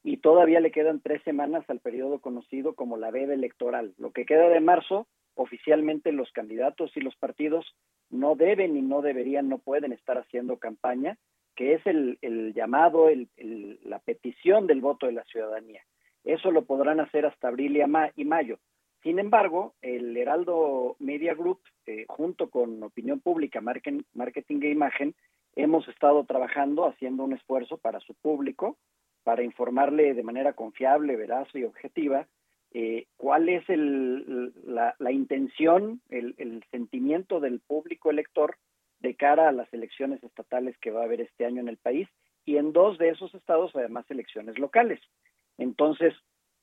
y todavía le quedan tres semanas al periodo conocido como la veda electoral. Lo que queda de marzo, oficialmente los candidatos y los partidos no deben y no deberían, no pueden estar haciendo campaña, que es el, llamado, el, la petición del voto de la ciudadanía. Eso lo podrán hacer hasta abril y, mayo. Sin embargo, el Heraldo Media Group, eh, junto con Opinión Pública, Marketing e Imagen, hemos estado trabajando, haciendo un esfuerzo para su público, para informarle de manera confiable, veraz y objetiva eh, cuál es el, la, intención, el, el, sentimiento del público elector de cara a las elecciones estatales que va a haber este año en el país y en dos de esos estados además elecciones locales. Entonces,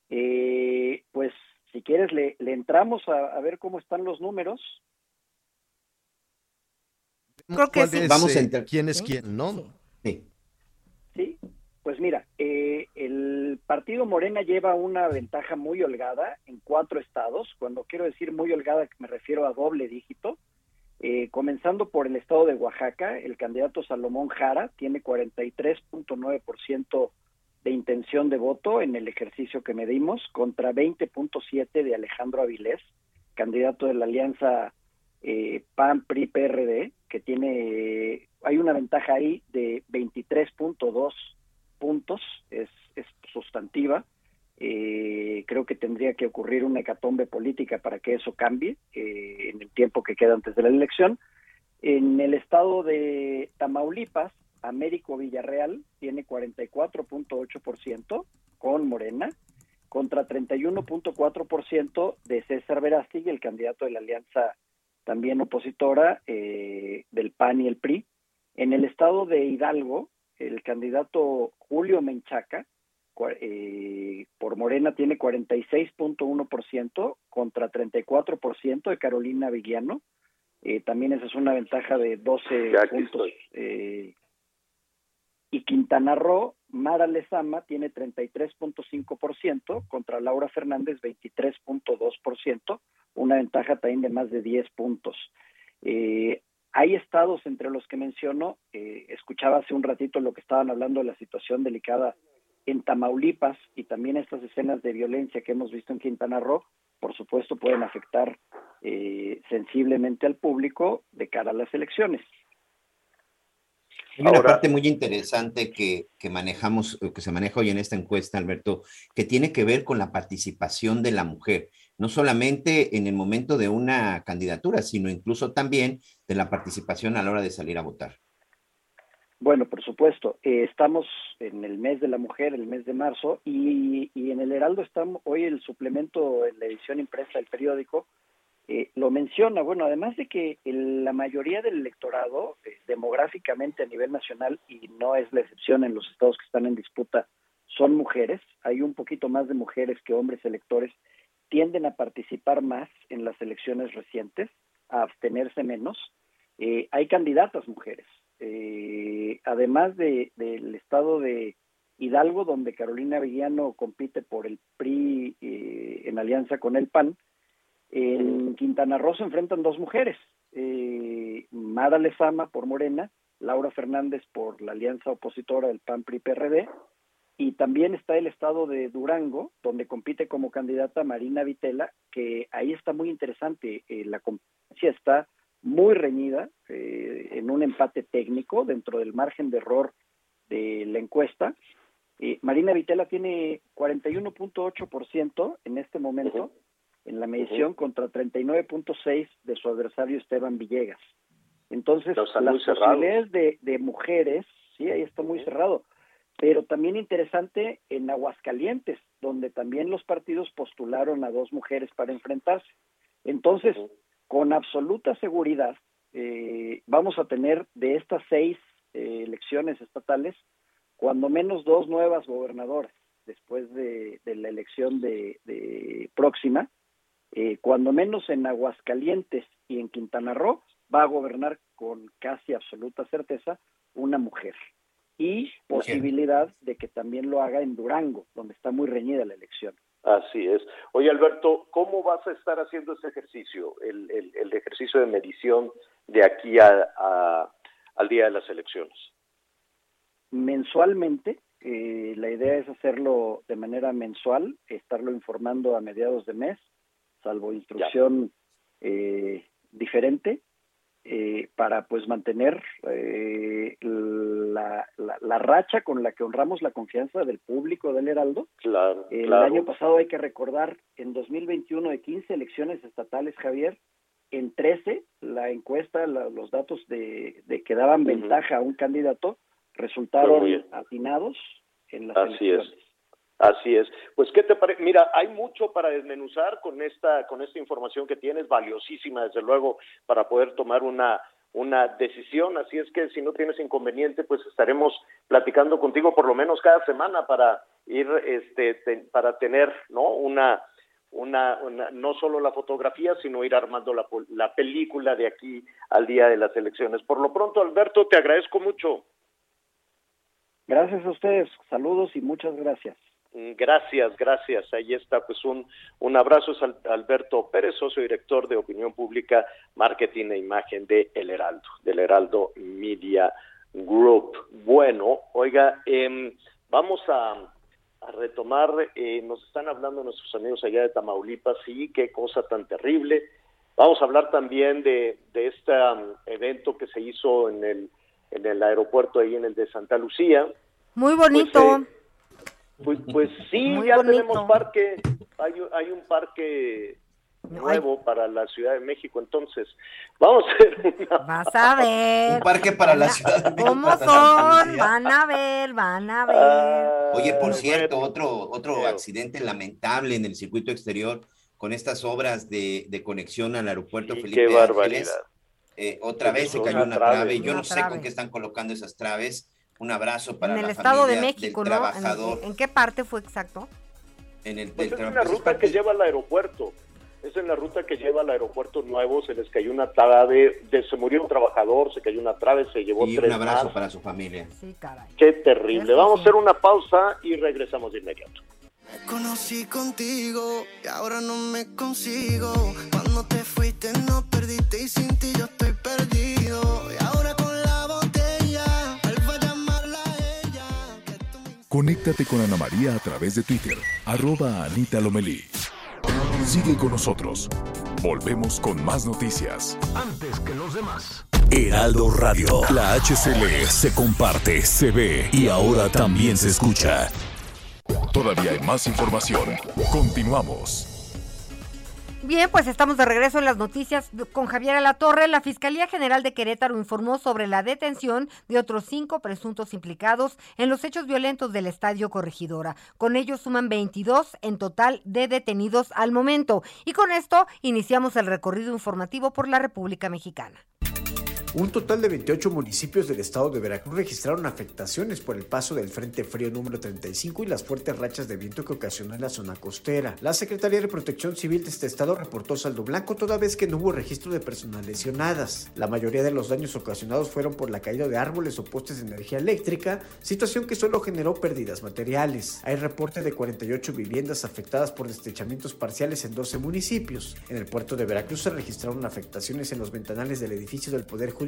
eh, pues si quieres le, le entramos a, a, ver cómo están los números. Creo que sí. Vamos a entrar. ¿Quién es quién, no? Sí. Pues mira, eh, el partido Morena lleva una ventaja muy holgada en cuatro estados. Cuando quiero decir muy holgada, me refiero a doble dígito. Eh, comenzando por el estado de Oaxaca, el candidato Salomón Jara tiene 43.9% de intención de voto en el ejercicio que medimos, contra 20.7% de Alejandro Avilés, candidato de la alianza eh, PAN-PRI-PRD, que tiene, hay una ventaja ahí de 23.2% puntos, es, sustantiva. Eh, creo que tendría que ocurrir una hecatombe política para que eso cambie eh, en el tiempo que queda antes de la elección. En el estado de Tamaulipas, Américo Villarreal tiene 44.8% con Morena, contra 31.4% de César Verástig, el candidato de la alianza también opositora eh, del PAN y el PRI. En el estado de Hidalgo, el candidato Julio Menchaca eh, por Morena tiene 46.1% contra 34% de Carolina Viguiano. Eh, también esa es una ventaja de 12 puntos. Eh, y Quintana Roo, Mara Lezama tiene 33.5% contra Laura Fernández 23.2%, una ventaja también de más de 10 puntos. Eh, hay estados entre los que menciono, eh, escuchaba hace un ratito lo que estaban hablando de la situación delicada en Tamaulipas y también estas escenas de violencia que hemos visto en Quintana Roo, por supuesto pueden afectar eh, sensiblemente al público de cara a las elecciones. Hay una parte muy interesante que, que, manejamos, que se maneja hoy en esta encuesta, Alberto, que tiene que ver con la participación de la mujer, no solamente en el momento de una candidatura, sino incluso también de la participación a la hora de salir a votar. Bueno, por supuesto. Eh, estamos en el mes de la mujer, el mes de marzo, y, y en el Heraldo estamos hoy el suplemento en la edición impresa del periódico eh, lo menciona, bueno, además de que la mayoría del electorado, eh, demográficamente a nivel nacional, y no es la excepción en los estados que están en disputa, son mujeres, hay un poquito más de mujeres que hombres electores, tienden a participar más en las elecciones recientes, a abstenerse menos. Eh, hay candidatas mujeres, además de, del estado de Hidalgo, donde Carolina Villano compite por el PRI en alianza con el PAN, en Quintana Roo se enfrentan dos mujeres, eh, Mara Lezama por Morena, Laura Fernández por la alianza opositora del PAN-PRI-PRD, y también está el estado de Durango, donde compite como candidata Marina Vitela, que ahí está muy interesante, eh, la competencia está muy reñida, eh, en un empate técnico dentro del margen de error de la encuesta. Eh, Marina Vitela tiene 41.8% en este momento, en la medición contra 39.6 de su adversario Esteban Villegas. Entonces, las posibilidades de, de mujeres, sí, ahí está muy cerrado, pero también interesante en Aguascalientes, donde también los partidos postularon a dos mujeres para enfrentarse. Entonces, con absoluta seguridad, eh, vamos a tener de estas seis eh, elecciones estatales, cuando menos dos nuevas gobernadoras. después de, de la elección de, de próxima, eh, cuando menos en Aguascalientes y en Quintana Roo, va a gobernar con casi absoluta certeza una mujer. Y posibilidad de que también lo haga en Durango, donde está muy reñida la elección. Así es. Oye, Alberto, ¿cómo vas a estar haciendo ese ejercicio, el, el, el ejercicio de medición de aquí a, a, al día de las elecciones? Mensualmente, eh, la idea es hacerlo de manera mensual, estarlo informando a mediados de mes, salvo instrucción eh, diferente, eh, para pues mantener eh, la, la, la, racha con la que honramos la confianza del público del Heraldo. Claro, El claro. año pasado hay que recordar, en 2021 de 15 elecciones estatales, Javier, en 13 la encuesta, la, los datos de, de que daban ventaja a un candidato resultaron atinados en las Así elecciones. es. Así es. Pues qué te parece? Mira, hay mucho para desmenuzar con esta con esta información que tienes valiosísima desde luego para poder tomar una una decisión, así es que si no tienes inconveniente, pues estaremos platicando contigo por lo menos cada semana para ir este te- para tener, ¿no? una una, una- no solo la fotografía, sino ir armando la, la película de aquí al día de las elecciones. Por lo pronto, Alberto, te agradezco mucho. Gracias a ustedes, saludos y muchas gracias. Gracias, gracias. Ahí está, pues un, un abrazo es Al- Alberto Pérez, socio director de Opinión Pública, Marketing e Imagen de El Heraldo, del Heraldo Media Group. Bueno, oiga, em, vamos a, a retomar, eh, nos están hablando nuestros amigos allá de Tamaulipas, sí, qué cosa tan terrible. Vamos a hablar también de, de este um, evento que se hizo en el, en el aeropuerto ahí en el de Santa Lucía. Muy bonito. Pues, pues sí, Muy ya bonito. tenemos parque, hay, un- hay un parque nuevo para la Ciudad de México, entonces vamos a hacer una... Vas a ver. Un parque para la Ciudad de México. ¿Cómo son? Van a ver, van a Ah, ver. Oye, por cierto, otro, otro accidente lamentable en el circuito exterior con estas obras de, de conexión al aeropuerto Sí, Felipe qué Ángeles. barbaridad. Eh, otra vez se cayó una una trave. trave. Yo Una no sé con qué están colocando esas traves. Un abrazo para En el la Estado de familia México, del ¿no? trabajador. ¿En, en qué parte fue exacto? En el, Pues es pues es ruta parte- que lleva al aeropuerto. Es en la ruta que lleva al aeropuerto nuevo, se les cayó una trave, de- se murió un trabajador, se cayó una trave, se llevó Y tres un abrazo más. para su familia. Sí, caray. Qué terrible. Eso Vamos a sí. hacer una pausa y regresamos de inmediato. Me conocí contigo y ahora no me consigo. Cuando te fuiste no perdiste y sin ti yo Conéctate con Ana María a través de Twitter, arroba Anita Lomelí. Sigue con nosotros. Volvemos con más noticias. Antes que los demás. Heraldo Radio. La HCL se comparte, se ve y ahora también se escucha. Todavía hay más información. Continuamos. Bien, pues estamos de regreso en las noticias con Javier Alatorre. La Fiscalía General de Querétaro informó sobre la detención de otros cinco presuntos implicados en los hechos violentos del Estadio Corregidora. Con ellos suman 22 en total de detenidos al momento. Y con esto iniciamos el recorrido informativo por la República Mexicana. Un total de 28 municipios del estado de Veracruz registraron afectaciones por el paso del Frente Frío número 35 y las fuertes rachas de viento que ocasionó en la zona costera. La Secretaría de Protección Civil de este estado reportó saldo blanco toda vez que no hubo registro de personas lesionadas. La mayoría de los daños ocasionados fueron por la caída de árboles o postes de energía eléctrica, situación que solo generó pérdidas materiales. Hay reporte de 48 viviendas afectadas por destrechamientos parciales en 12 municipios. En el puerto de Veracruz se registraron afectaciones en los ventanales del edificio del Poder Judicial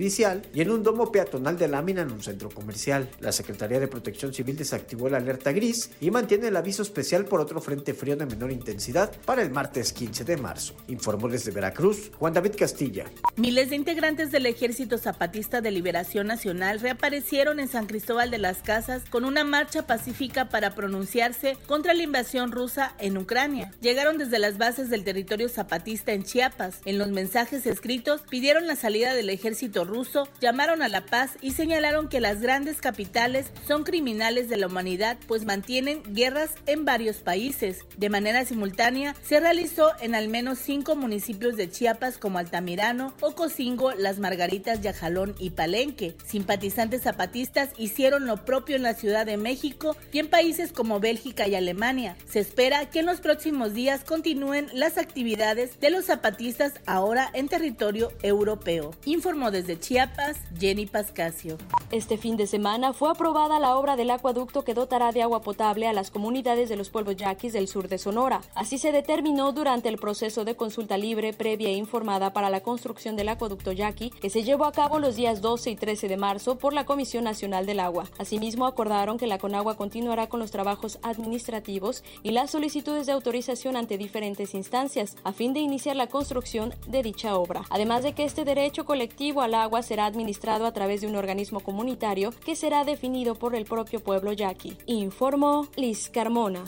y en un domo peatonal de lámina en un centro comercial. La Secretaría de Protección Civil desactivó la alerta gris y mantiene el aviso especial por otro frente frío de menor intensidad para el martes 15 de marzo. Informó desde Veracruz Juan David Castilla. Miles de integrantes del Ejército Zapatista de Liberación Nacional reaparecieron en San Cristóbal de las Casas con una marcha pacífica para pronunciarse contra la invasión rusa en Ucrania. Llegaron desde las bases del territorio zapatista en Chiapas. En los mensajes escritos pidieron la salida del ejército ruso llamaron a la paz y señalaron que las grandes capitales son criminales de la humanidad pues mantienen guerras en varios países. De manera simultánea se realizó en al menos cinco municipios de Chiapas como Altamirano, Ocosingo, Las Margaritas, Yajalón y Palenque. Simpatizantes zapatistas hicieron lo propio en la Ciudad de México y en países como Bélgica y Alemania. Se espera que en los próximos días continúen las actividades de los zapatistas ahora en territorio europeo. Informó desde Chiapas Jenny Pascasio. Este fin de semana fue aprobada la obra del acueducto que dotará de agua potable a las comunidades de los pueblos yaquis del sur de Sonora. Así se determinó durante el proceso de consulta libre, previa e informada para la construcción del acueducto yaqui, que se llevó a cabo los días 12 y 13 de marzo por la Comisión Nacional del Agua. Asimismo, acordaron que la Conagua continuará con los trabajos administrativos y las solicitudes de autorización ante diferentes instancias a fin de iniciar la construcción de dicha obra. Además de que este derecho colectivo al agua será administrado a través de un organismo comunitario que será definido por el propio pueblo yaqui. Informó Liz Carmona.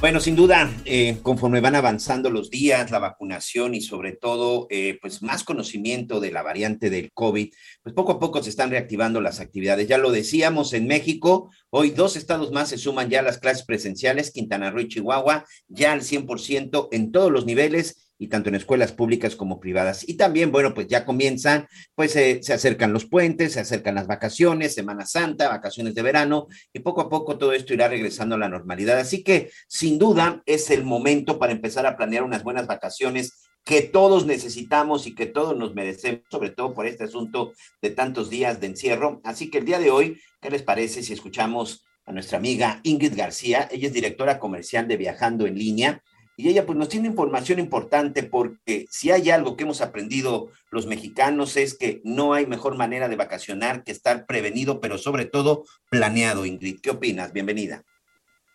Bueno, sin duda, eh, conforme van avanzando los días, la vacunación y sobre todo, eh, pues más conocimiento de la variante del COVID, pues poco a poco se están reactivando las actividades. Ya lo decíamos en México, hoy dos estados más se suman ya a las clases presenciales, Quintana Roo y Chihuahua, ya al 100% en todos los niveles y tanto en escuelas públicas como privadas. Y también, bueno, pues ya comienzan, pues eh, se acercan los puentes, se acercan las vacaciones, Semana Santa, vacaciones de verano, y poco a poco todo esto irá regresando a la normalidad. Así que, sin duda, es el momento para empezar a planear unas buenas vacaciones que todos necesitamos y que todos nos merecemos, sobre todo por este asunto de tantos días de encierro. Así que el día de hoy, ¿qué les parece si escuchamos a nuestra amiga Ingrid García? Ella es directora comercial de Viajando en Línea y ella pues nos tiene información importante porque si hay algo que hemos aprendido los mexicanos es que no hay mejor manera de vacacionar que estar prevenido, pero sobre todo planeado. Ingrid, ¿qué opinas? Bienvenida.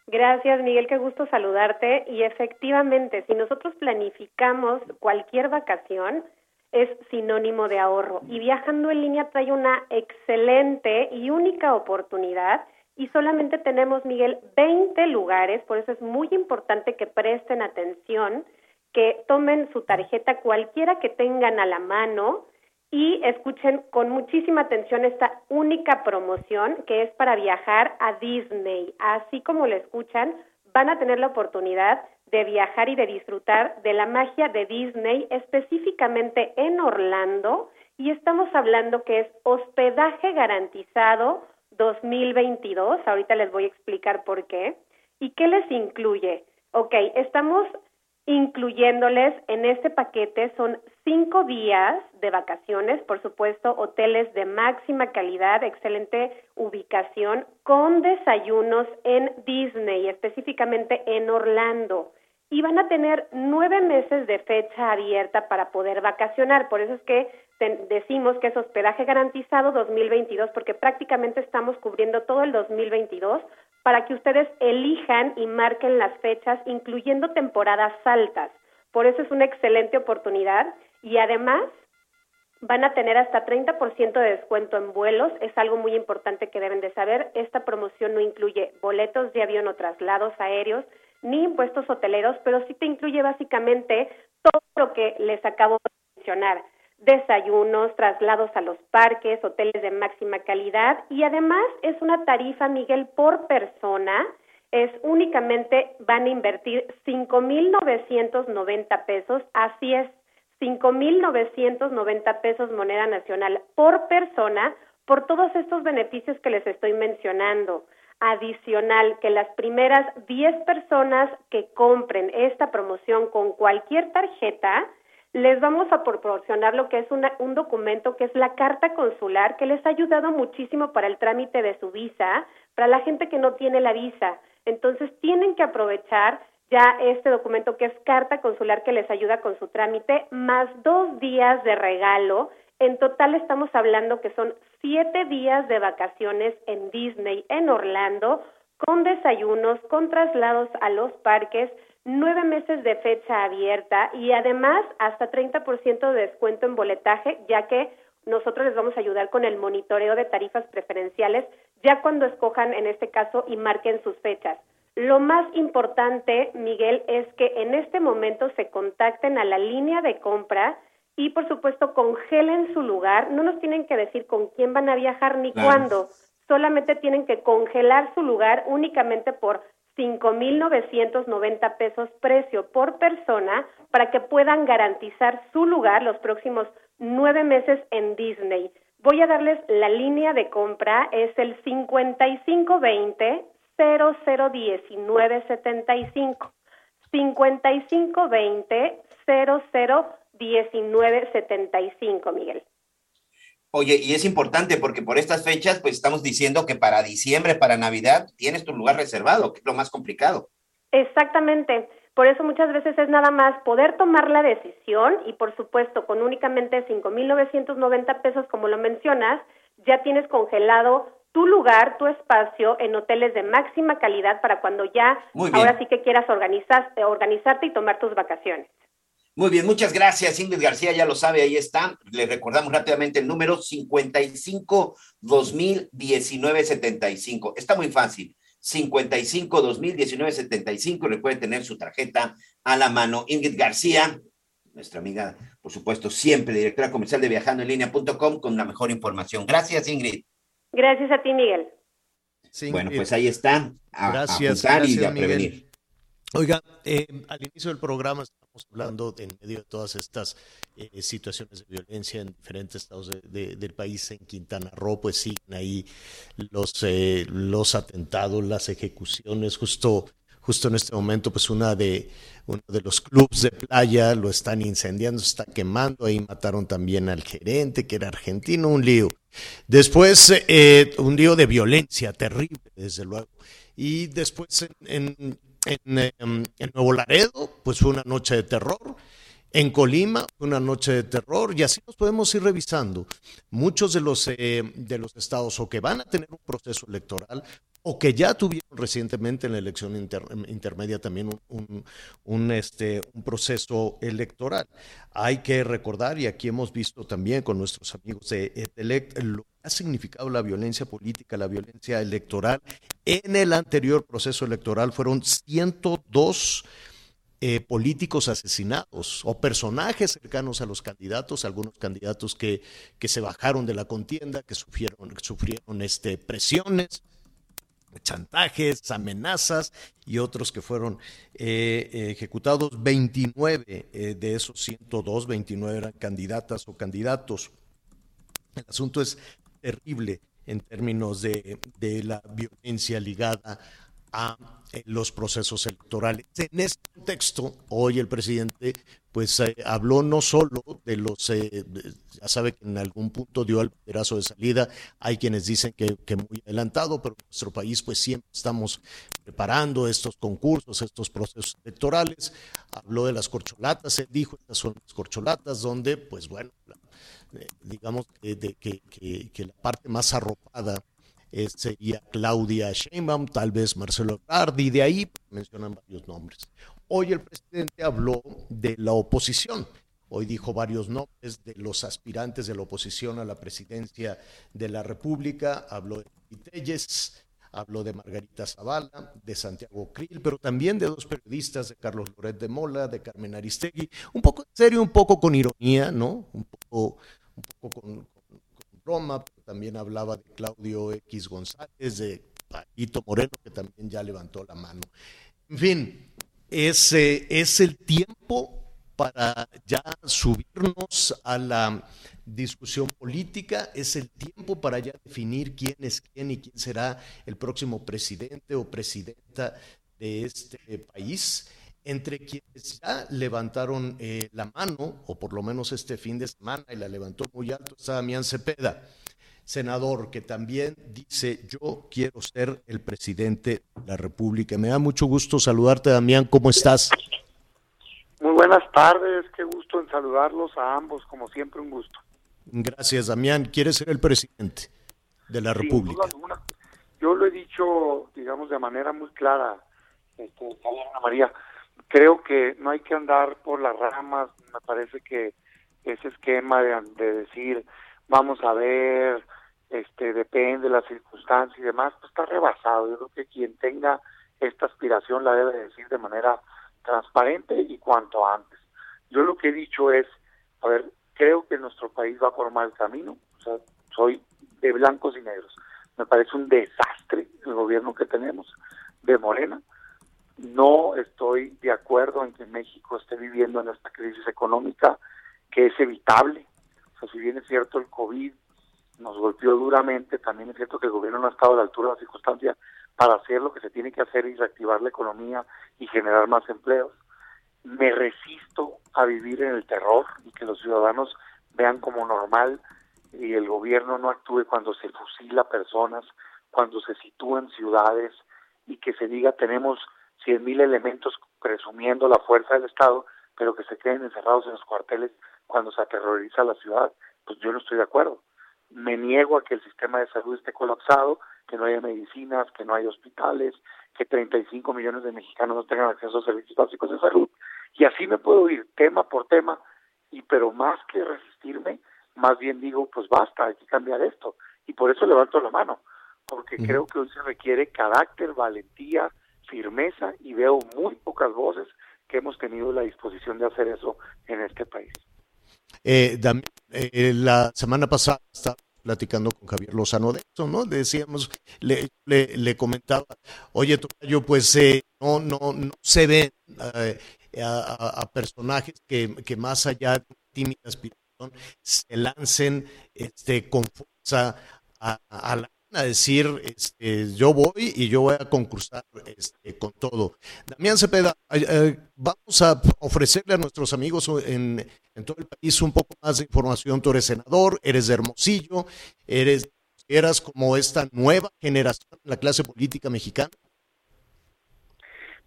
Gracias, Miguel, qué gusto saludarte. Y efectivamente, si nosotros planificamos cualquier vacación, es sinónimo de ahorro. Y viajando en línea trae una excelente y única oportunidad y solamente tenemos, Miguel, 20 lugares, por eso es muy importante que presten atención, que tomen su tarjeta cualquiera que tengan a la mano y escuchen con muchísima atención esta única promoción que es para viajar a Disney. Así como lo escuchan, van a tener la oportunidad de viajar y de disfrutar de la magia de Disney, específicamente en Orlando, y estamos hablando que es hospedaje garantizado 2022. Ahorita les voy a explicar por qué. ¿Y qué les incluye? Ok, estamos incluyéndoles en este paquete son cinco días de vacaciones, por supuesto, hoteles de máxima calidad, excelente ubicación, con desayunos en Disney, específicamente en Orlando. Y van a tener nueve meses de fecha abierta para poder vacacionar. Por eso es que decimos que es hospedaje garantizado 2022 porque prácticamente estamos cubriendo todo el 2022 para que ustedes elijan y marquen las fechas, incluyendo temporadas altas. Por eso es una excelente oportunidad y además van a tener hasta 30% de descuento en vuelos. Es algo muy importante que deben de saber. Esta promoción no incluye boletos de avión o traslados aéreos ni impuestos hoteleros, pero sí te incluye básicamente todo lo que les acabo de mencionar desayunos, traslados a los parques, hoteles de máxima calidad y además es una tarifa, Miguel, por persona. Es únicamente van a invertir 5.990 pesos, así es, 5.990 pesos moneda nacional por persona por todos estos beneficios que les estoy mencionando. Adicional, que las primeras 10 personas que compren esta promoción con cualquier tarjeta, les vamos a proporcionar lo que es un documento que es la carta consular que les ha ayudado muchísimo para el trámite de su visa, para la gente que no tiene la visa. Entonces tienen que aprovechar ya este documento que es carta consular que les ayuda con su trámite, más dos días de regalo. En total estamos hablando que son siete días de vacaciones en Disney, en Orlando, con desayunos, con traslados a los parques, nueve meses de fecha abierta y además hasta 30% de descuento en boletaje, ya que nosotros les vamos a ayudar con el monitoreo de tarifas preferenciales ya cuando escojan en este caso y marquen sus fechas. Lo más importante, Miguel, es que en este momento se contacten a la línea de compra y por supuesto congelen su lugar. No nos tienen que decir con quién van a viajar ni cuándo. Solamente tienen que congelar su lugar únicamente por 5.990 pesos precio por persona para que puedan garantizar su lugar los próximos nueve meses en Disney. Voy a darles la línea de compra, es el 5520 001975. 5520 001975, Miguel. Oye, y es importante porque por estas fechas, pues estamos diciendo que para diciembre, para Navidad, tienes tu lugar reservado, que es lo más complicado. Exactamente. Por eso muchas veces es nada más poder tomar la decisión y por supuesto con únicamente 5.990 pesos, como lo mencionas, ya tienes congelado tu lugar, tu espacio en hoteles de máxima calidad para cuando ya ahora sí que quieras organizarte, organizarte y tomar tus vacaciones. Muy bien, muchas gracias. Ingrid García ya lo sabe, ahí está. Le recordamos rápidamente el número 55 2019 75. Está muy fácil. 55 2019 75. Le puede tener su tarjeta a la mano. Ingrid García, nuestra amiga, por supuesto, siempre directora comercial de viajandoenlinea.com con la mejor información. Gracias, Ingrid. Gracias a ti, Miguel. bueno, pues ahí está. A, gracias, a y a Miguel. prevenir. Oiga, eh, al inicio del programa estamos hablando en medio de todas estas eh, situaciones de violencia en diferentes estados de, del país, en Quintana Roo, pues siguen ahí los, eh, los atentados, las ejecuciones, justo justo en este momento, pues una de uno de los clubes de playa lo están incendiando, se está quemando, ahí mataron también al gerente, que era argentino, un lío. Después, un lío de violencia terrible, desde luego. Y después en en, em, en, Nuevo Laredo, pues fue una noche de terror. En Colima, una noche de terror, y así nos podemos ir revisando. Muchos de los, eh, de los estados o que van a tener un proceso electoral o que ya tuvieron recientemente en la elección intermedia también este, un proceso electoral. Hay que recordar, y aquí hemos visto también con nuestros amigos de Etelect, lo que ha significado la violencia política, la violencia electoral. En el anterior proceso electoral fueron 102 eh, políticos asesinados o personajes cercanos a los candidatos, algunos candidatos que, que se bajaron de la contienda, que sufrieron, sufrieron este, presiones chantajes, amenazas y otros que fueron eh, ejecutados. 29 eh, de esos 102, 29 eran candidatas o candidatos. El asunto es terrible en términos de, de la violencia ligada a eh, los procesos electorales. En este contexto, hoy el presidente pues eh, habló no solo de los, eh, ya sabe que en algún punto dio el pedazo de salida, hay quienes dicen que, muy adelantado, pero en nuestro país pues siempre estamos preparando estos concursos, estos procesos electorales, habló de las corcholatas, él dijo, estas son las corcholatas, donde pues bueno, digamos de, que, que la parte más arropada eh, sería Claudia Sheinbaum, tal vez Marcelo Ebrard, y de ahí mencionan varios nombres. Hoy el presidente habló de la oposición. Hoy dijo varios nombres de los aspirantes de la oposición a la presidencia de la República. Habló de Telles, habló de Margarita Zavala, de Santiago Krill, pero también de dos periodistas, de Carlos Loret de Mola, de Carmen Aristegui. Un poco en serio, un poco con ironía, ¿no? Un poco, un poco con, Roma, pero también hablaba de Claudio X González, de Paquito Moreno, que también ya levantó la mano. En fin, es, es el tiempo para ya subirnos a la discusión política, es el tiempo para ya definir quién es quién y quién será el próximo presidente o presidenta de este país. Entre quienes ya levantaron eh, la mano, o por lo menos este fin de semana, y la levantó muy alto, está Damián Cepeda, senador, que también dice, yo quiero ser el presidente de la República. Me da mucho gusto saludarte, Damián, ¿cómo estás? Muy buenas tardes, qué gusto en saludarlos a ambos, como siempre un gusto. Gracias, Damián. ¿Quieres ser el presidente de la República? Yo lo he dicho, digamos, de manera muy clara, este, María, creo que no hay que andar por las ramas, me parece que ese esquema de, decir vamos a ver, este depende de la circunstancia y demás, pues está rebasado. Yo creo que quien tenga esta aspiración la debe decir de manera transparente y cuanto antes. Yo lo que he dicho es, a ver, creo que nuestro país va por mal camino, o sea, soy de blancos y negros. Me parece un desastre el gobierno que tenemos de Morena. No estoy de acuerdo en que México esté viviendo en esta crisis económica que es evitable. Sea, si bien es cierto el COVID nos golpeó duramente, también es cierto que el gobierno no ha estado a la altura de las circunstancias para hacer lo que se tiene que hacer y reactivar la economía y generar más empleos. Me resisto a vivir en el terror y que los ciudadanos vean como normal y el gobierno no actúe cuando se fusila personas, cuando se sitúan ciudades y que se diga tenemos cien mil elementos presumiendo la fuerza del Estado, pero que se queden encerrados en los cuarteles cuando se aterroriza la ciudad, pues yo no estoy de acuerdo. Me niego a que el sistema de salud esté colapsado, que no haya medicinas, que no haya hospitales, que 35 millones de mexicanos no tengan acceso a servicios básicos de salud. Y así me puedo ir tema por tema, y pero más que resistirme, más bien digo, pues basta, hay que cambiar esto. Y por eso levanto la mano, porque creo que hoy se requiere carácter, valentía, firmeza, y veo muy pocas voces que hemos tenido la disposición de hacer eso en este país. Eh, eh, la semana pasada estaba platicando con Javier Lozano de eso, ¿no? Le decíamos, le, le, comentaba, oye, yo pues eh, no, no, no se ven a, personajes que, que, más allá de tímida aspiración se lancen este, con fuerza a la a decir, este, yo voy y yo voy a concursar este, con todo. Damián Cepeda, eh, vamos a ofrecerle a nuestros amigos en, todo el país un poco más de información. Tú eres senador, eres de Hermosillo, eres eras como esta nueva generación en la clase política mexicana.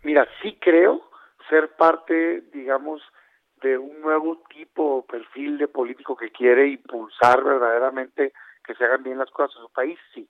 Mira, sí creo ser parte, digamos, de un nuevo tipo, perfil de político que quiere impulsar verdaderamente que se hagan bien las cosas en su país, sí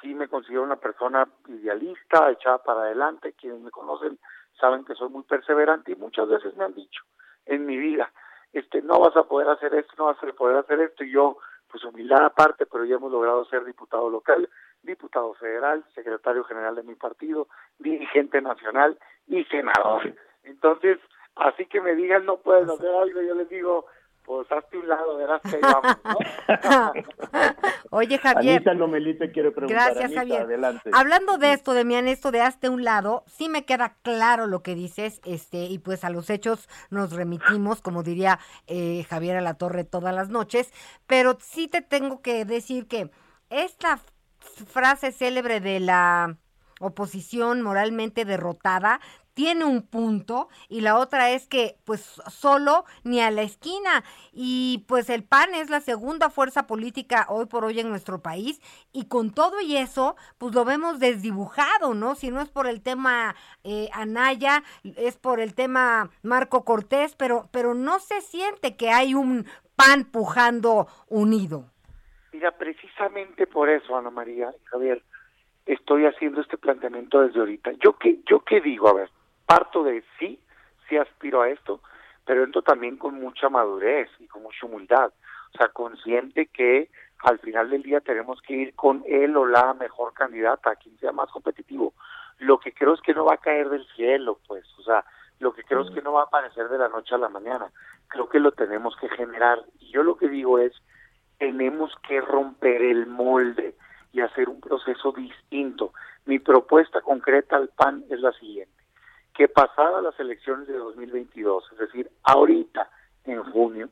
sí me considero una persona idealista, echada para adelante, quienes me conocen saben que soy muy perseverante y muchas veces me han dicho en mi vida, este, no vas a poder hacer esto, no vas a poder hacer esto, y yo, pues humildad aparte, pero ya hemos logrado ser diputado local, diputado federal, secretario general de mi partido, dirigente nacional y senador. Entonces, así que me digan no puedes hacer algo, yo les digo, pues hazte un lado, verás que vamos, Oye, Javier. Anita Lomelite quiere preguntar. Gracias, Javier. Hablando de esto, de Mian, esto de hazte un lado, sí me queda claro lo que dices, este, y pues a los hechos nos remitimos, como diría eh, Javier a la Torre todas las noches, pero sí te tengo que decir que esta frase célebre de la oposición moralmente derrotada tiene un punto y la otra es que pues solo ni a la esquina y pues el PAN es la segunda fuerza política hoy por hoy en nuestro país y con todo y eso pues lo vemos desdibujado, ¿no? Si no es por el tema eh, Anaya, es por el tema Marco Cortés, pero, pero no se siente que hay un PAN pujando unido. Mira, precisamente por eso, Ana María y Javier, estoy haciendo este planteamiento desde ahorita. ¿Yo qué, yo qué digo? A ver, parto de sí, sí aspiro a esto, pero entro también con mucha madurez y con mucha humildad. O sea, consciente que al final del día tenemos que ir con él o la mejor candidata, quien sea más competitivo. Lo que creo es que no va a caer del cielo, pues, o sea, lo que creo es que no va a aparecer de la noche a la mañana. Creo que lo tenemos que generar. Y yo lo que digo es, tenemos que romper el molde y hacer un proceso distinto. Mi propuesta concreta al PAN es la siguiente que pasadas las elecciones de 2022, es decir, ahorita, en junio,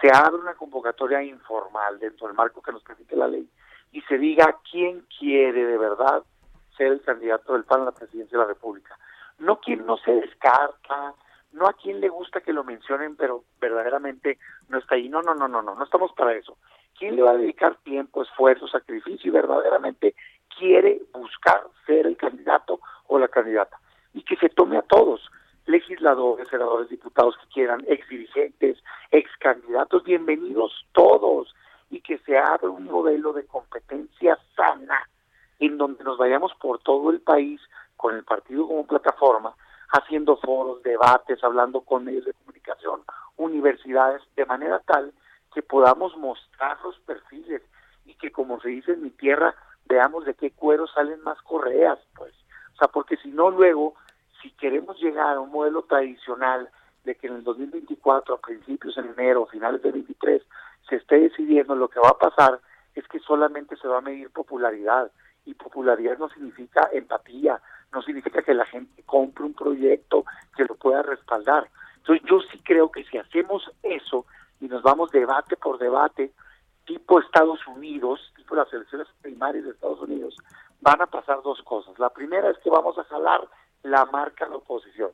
se abra una convocatoria informal dentro del marco que nos permite la ley y se diga quién quiere de verdad ser el candidato del PAN a la presidencia de la República. No quien no se descarta, no a quien le gusta que lo mencionen, pero verdaderamente no está ahí. No, no, no, no, no, no estamos para eso. ¿Quién le va a dedicar tiempo, esfuerzo, sacrificio y verdaderamente quiere buscar ser el candidato o la candidata? Y que se tome a todos, legisladores, senadores, diputados que quieran, ex dirigentes, ex candidatos, bienvenidos todos, y que se abra un modelo de competencia sana en donde nos vayamos por todo el país con el partido como plataforma, haciendo foros, debates, hablando con medios de comunicación, universidades, de manera tal que podamos mostrar los perfiles y que, como se dice en mi tierra, veamos de qué cuero salen más correas, pues. O sea, porque si no luego, si queremos llegar a un modelo tradicional de que en el 2024, a principios en enero, finales del 23, se esté decidiendo lo que va a pasar, es que solamente se va a medir popularidad. Y popularidad no significa empatía, no significa que la gente compre un proyecto que lo pueda respaldar. Entonces yo sí creo que si hacemos eso y nos vamos debate por debate, tipo Estados Unidos, tipo las elecciones primarias de Estados Unidos, van a pasar dos cosas. La primera es que vamos a jalar la marca a la oposición.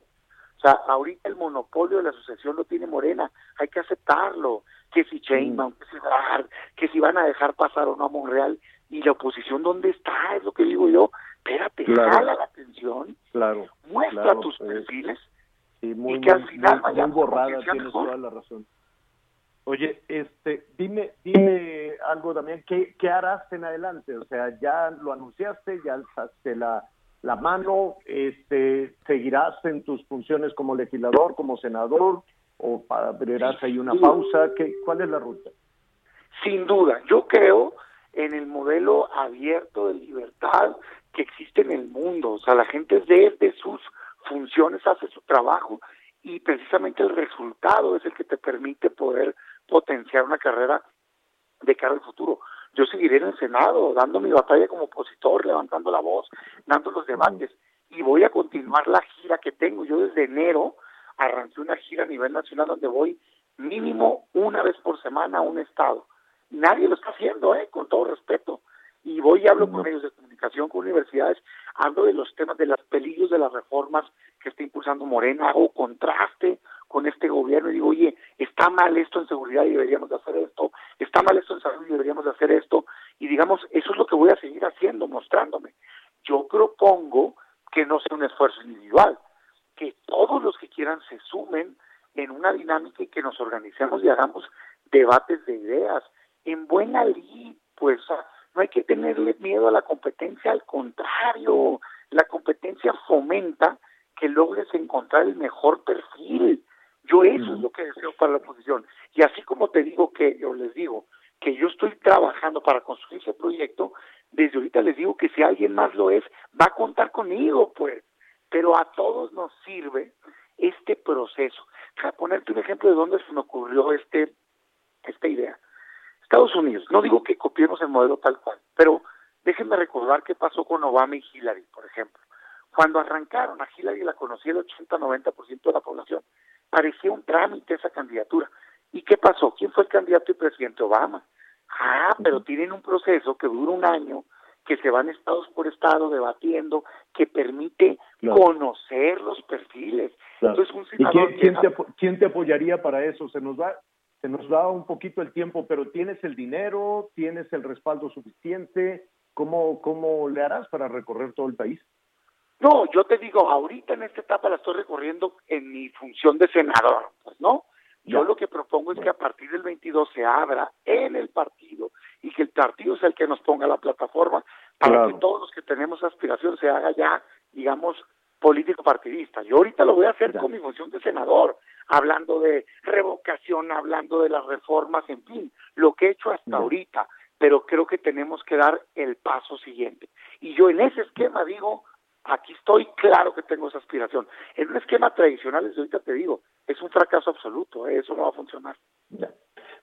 O sea, ahorita el monopolio de la asociación lo tiene Morena, hay que aceptarlo. Que si Sheinbaum, que si Ebrard, que si van a dejar pasar o no a Monreal, y la oposición, ¿dónde está? Es lo que digo yo. Espérate, Claro. jala la atención, Claro. muestra claro, tus eh, perfiles, Sí, muy, y que al final muy- vayamos muy borrada, tienes mejor. toda la razón. Oye, este, dime, dime algo también, ¿qué, ¿qué harás en adelante? O sea, ya lo anunciaste, ya alzaste la, la mano, este, ¿seguirás en tus funciones como legislador, como senador, o para, verás ahí una pausa? ¿Qué, ¿Cuál es la ruta? sin duda. Yo creo en el modelo abierto de libertad que existe en el mundo. O sea, la gente desde sus funciones hace su trabajo y precisamente el resultado es el que te permite poder potenciar una carrera de cara al futuro. Yo seguiré en el Senado dando mi batalla como opositor, levantando la voz, dando los debates y voy a continuar la gira que tengo. Yo desde enero arranqué una gira a nivel nacional donde voy mínimo una vez por semana a un estado. Nadie lo está haciendo, ¿eh? con todo respeto. Y voy y hablo con medios de comunicación, con universidades, hablo de los temas, de los peligros de las reformas que está impulsando Morena, hago contraste con este gobierno y digo, oye, está mal esto en seguridad y deberíamos de hacer esto, está mal esto en salud y deberíamos de hacer esto. Y digamos, eso es lo que voy a seguir haciendo, mostrándome. Yo propongo que no sea un esfuerzo individual, que todos los que quieran se sumen en una dinámica y que nos organicemos y hagamos debates de ideas en buena lid, pues no hay que tenerle miedo a la competencia, al contrario, la competencia fomenta que logres encontrar el mejor perfil. Yo eso es lo que deseo para la oposición. Y así como te digo que, yo les digo, que yo estoy trabajando para construir ese proyecto, desde ahorita les digo que si alguien más lo es, va a contar conmigo, pues. Pero a todos nos sirve este proceso. Para ponerte un ejemplo de dónde se me ocurrió este esta idea. Estados Unidos, no digo que copiemos el modelo tal cual, pero déjenme recordar qué pasó con Obama y Hillary, por ejemplo. Cuando arrancaron, a Hillary la conocía el 80-90% de la población. Parecía un trámite esa candidatura. ¿Y qué pasó? ¿Quién fue el candidato y presidente Obama? Ah, pero tienen un proceso que dura un año, que se van estados por estado debatiendo, que permite Claro. conocer los perfiles. Claro. Entonces, un ¿Y quién, te, quién te apoyaría para eso? Se nos va se nos va un poquito el tiempo, pero ¿tienes el dinero? ¿Tienes el respaldo suficiente? ¿Cómo, cómo le harás para recorrer todo el país? No, yo te digo, ahorita en esta etapa la estoy recorriendo en mi función de senador, pues no. Yo lo que propongo es que a partir del 22 se abra en el partido y que el partido sea el que nos ponga la plataforma para Claro. que todos los que tenemos aspiración se haga ya, digamos, político partidista. Yo ahorita lo voy a hacer con mi función de senador, hablando de revocación, hablando de las reformas, en fin, lo que he hecho hasta ahorita, pero creo que tenemos que dar el paso siguiente. Y yo en ese esquema digo, aquí estoy claro que tengo esa aspiración. En un esquema tradicional, desde ahorita te digo, es un fracaso absoluto, ¿eh? eso no va a funcionar.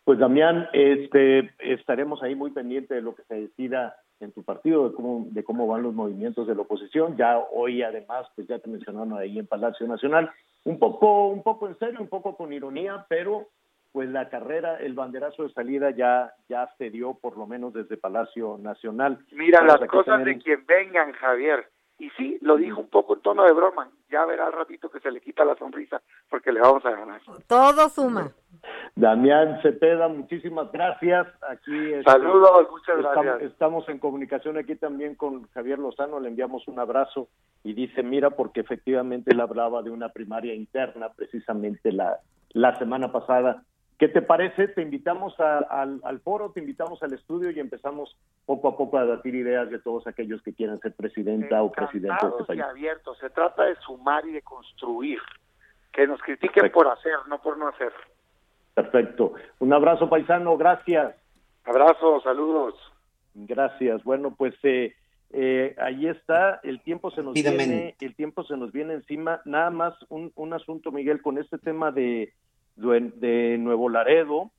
Pues Damián, este, estaremos ahí muy pendientes de lo que se decida en tu partido, de cómo, de cómo van los movimientos de la oposición. Ya hoy además, pues ya te mencionaron ahí en Palacio Nacional, un poco, un poco en serio, un poco con ironía, pero pues la carrera, el banderazo de salida ya, ya se dio por lo menos desde Palacio Nacional. Mira, Vamos las cosas tener- de quien vengan, Javier. Y sí, lo dijo un poco en tono de broma. Ya verá al ratito que se le quita la sonrisa porque le vamos a ganar. Todo suma. Damián Cepeda, muchísimas gracias. Aquí este, Saludos, muchas estamos, gracias. estamos en comunicación aquí también con Javier Lozano, le enviamos un abrazo y dice, mira, porque efectivamente él hablaba de una primaria interna precisamente la, la semana pasada. ¿Qué te parece? Te invitamos a- al, al foro, te invitamos al estudio y empezamos poco a poco a debatir ideas de todos aquellos que quieran ser presidenta o presidente de este Encantados y país. abiertos. Se trata de sumar y de construir. Que nos critiquen por hacer, no por no hacer. Perfecto. Un abrazo, paisano, gracias. Abrazos, saludos. Gracias. Bueno, pues eh, eh, ahí está, el tiempo se nos viene, el tiempo se nos viene encima. Nada más un, un asunto, Miguel, con este tema de, de Nuevo Laredo.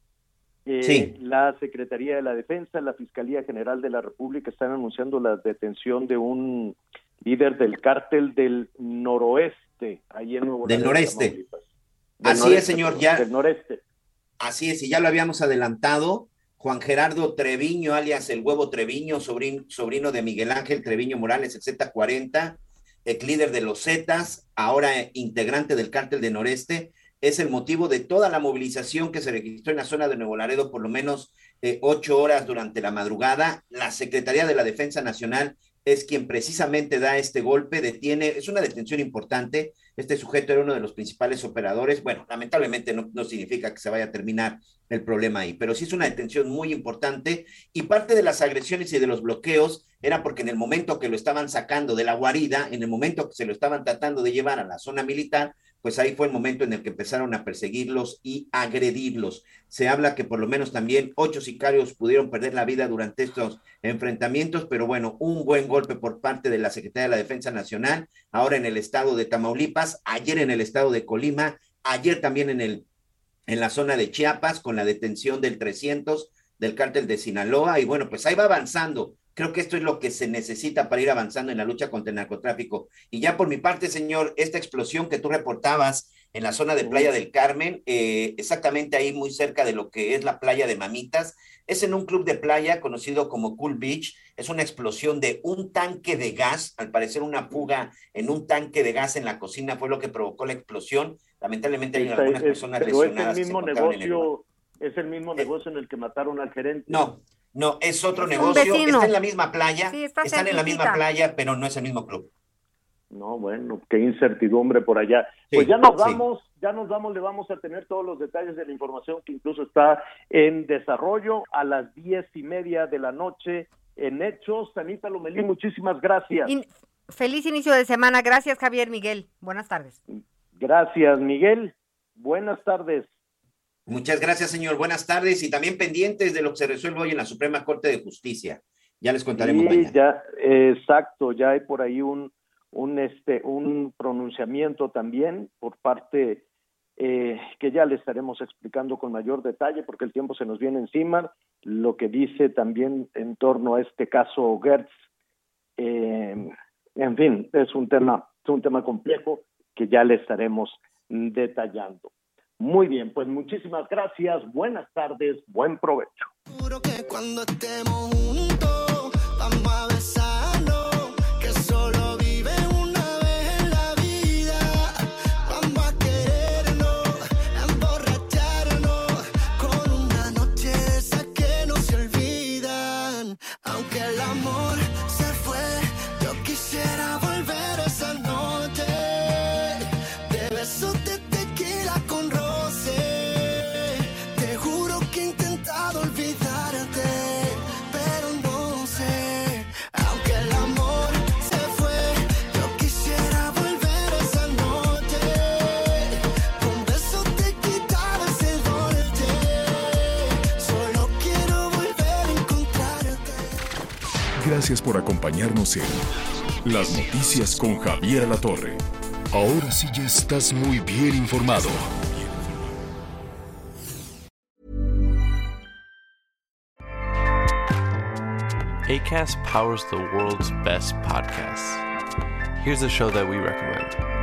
Eh, La Secretaría de la Defensa, la Fiscalía General de la República están anunciando la detención de un líder del cártel del noroeste, ahí en Nuevo Del Laredo, noreste. Así noreste, es, señor, ya. Del noreste. Así es, y ya lo habíamos adelantado. Juan Gerardo Treviño, alias el huevo Treviño, sobrino, sobrino de Miguel Ángel Treviño Morales, el Z40, ex líder de los Zetas, ahora integrante del cártel de Noreste, es el motivo de toda la movilización que se registró en la zona de Nuevo Laredo por lo menos eh, ocho horas durante la madrugada. La Secretaría de la Defensa Nacional es quien precisamente da este golpe, detiene, es una detención importante. Este sujeto era uno de los principales operadores. Bueno, lamentablemente no, no significa que se vaya a terminar el problema ahí, pero sí es una detención muy importante y parte de las agresiones y de los bloqueos era porque en el momento que lo estaban sacando de la guarida, en el momento que se lo estaban tratando de llevar a la zona militar, pues ahí fue el momento en el que empezaron a perseguirlos y agredirlos. Se habla que por lo menos también ocho sicarios pudieron perder la vida durante estos enfrentamientos, pero bueno, un buen golpe por parte de la Secretaría de la Defensa Nacional, ahora en el estado de Tamaulipas, ayer en el estado de Colima, ayer también en el en la zona de Chiapas con la detención del 300 del cártel de Sinaloa y bueno, pues ahí va avanzando. Creo que esto es lo que se necesita para ir avanzando en la lucha contra el narcotráfico. Y ya por mi parte, señor, esta explosión que tú reportabas en la zona de Playa del Carmen, eh, exactamente ahí muy cerca de lo que es la playa de Mamitas, es en un club de playa conocido como Cool Beach. Es una explosión de un tanque de gas, al parecer una fuga en un tanque de gas en la cocina fue lo que provocó la explosión. Lamentablemente hay algunas es- personas pero es lesionadas. el mismo el negocio, es el mismo negocio en el que mataron al gerente. No, no, es otro Es negocio. Está en la misma playa. Sí, está están en la misma playa, pero no es el mismo club. No, bueno, qué incertidumbre por allá. Sí, pues ya nos sí. vamos, ya nos vamos, le vamos a tener todos los detalles de la información que incluso está en desarrollo a las diez y media de la noche en Hechos. Anita Lomelí, muchísimas gracias. In- feliz inicio de semana. Gracias, Javier Miguel. Buenas tardes. Gracias, Miguel. Buenas tardes. Muchas gracias, señor. Buenas tardes y también pendientes de lo que se resuelve hoy en la Suprema Corte de Justicia. Ya les contaremos Sí, mañana. ya, eh, exacto, ya hay por ahí un, un, este, un pronunciamiento también por parte eh, que ya le estaremos explicando con mayor detalle porque el tiempo se nos viene encima, lo que dice también en torno a este caso Gertz. Eh, en fin, es un tema, es un tema complejo que ya le estaremos detallando. Muy bien, pues muchísimas gracias, buenas tardes, buen provecho. Gracias por acompañarnos en Las Noticias con Javier La Torre. Ahora sí ya estás muy bien informado. ACAST powers the world's best podcasts. Here's a show that we recommend.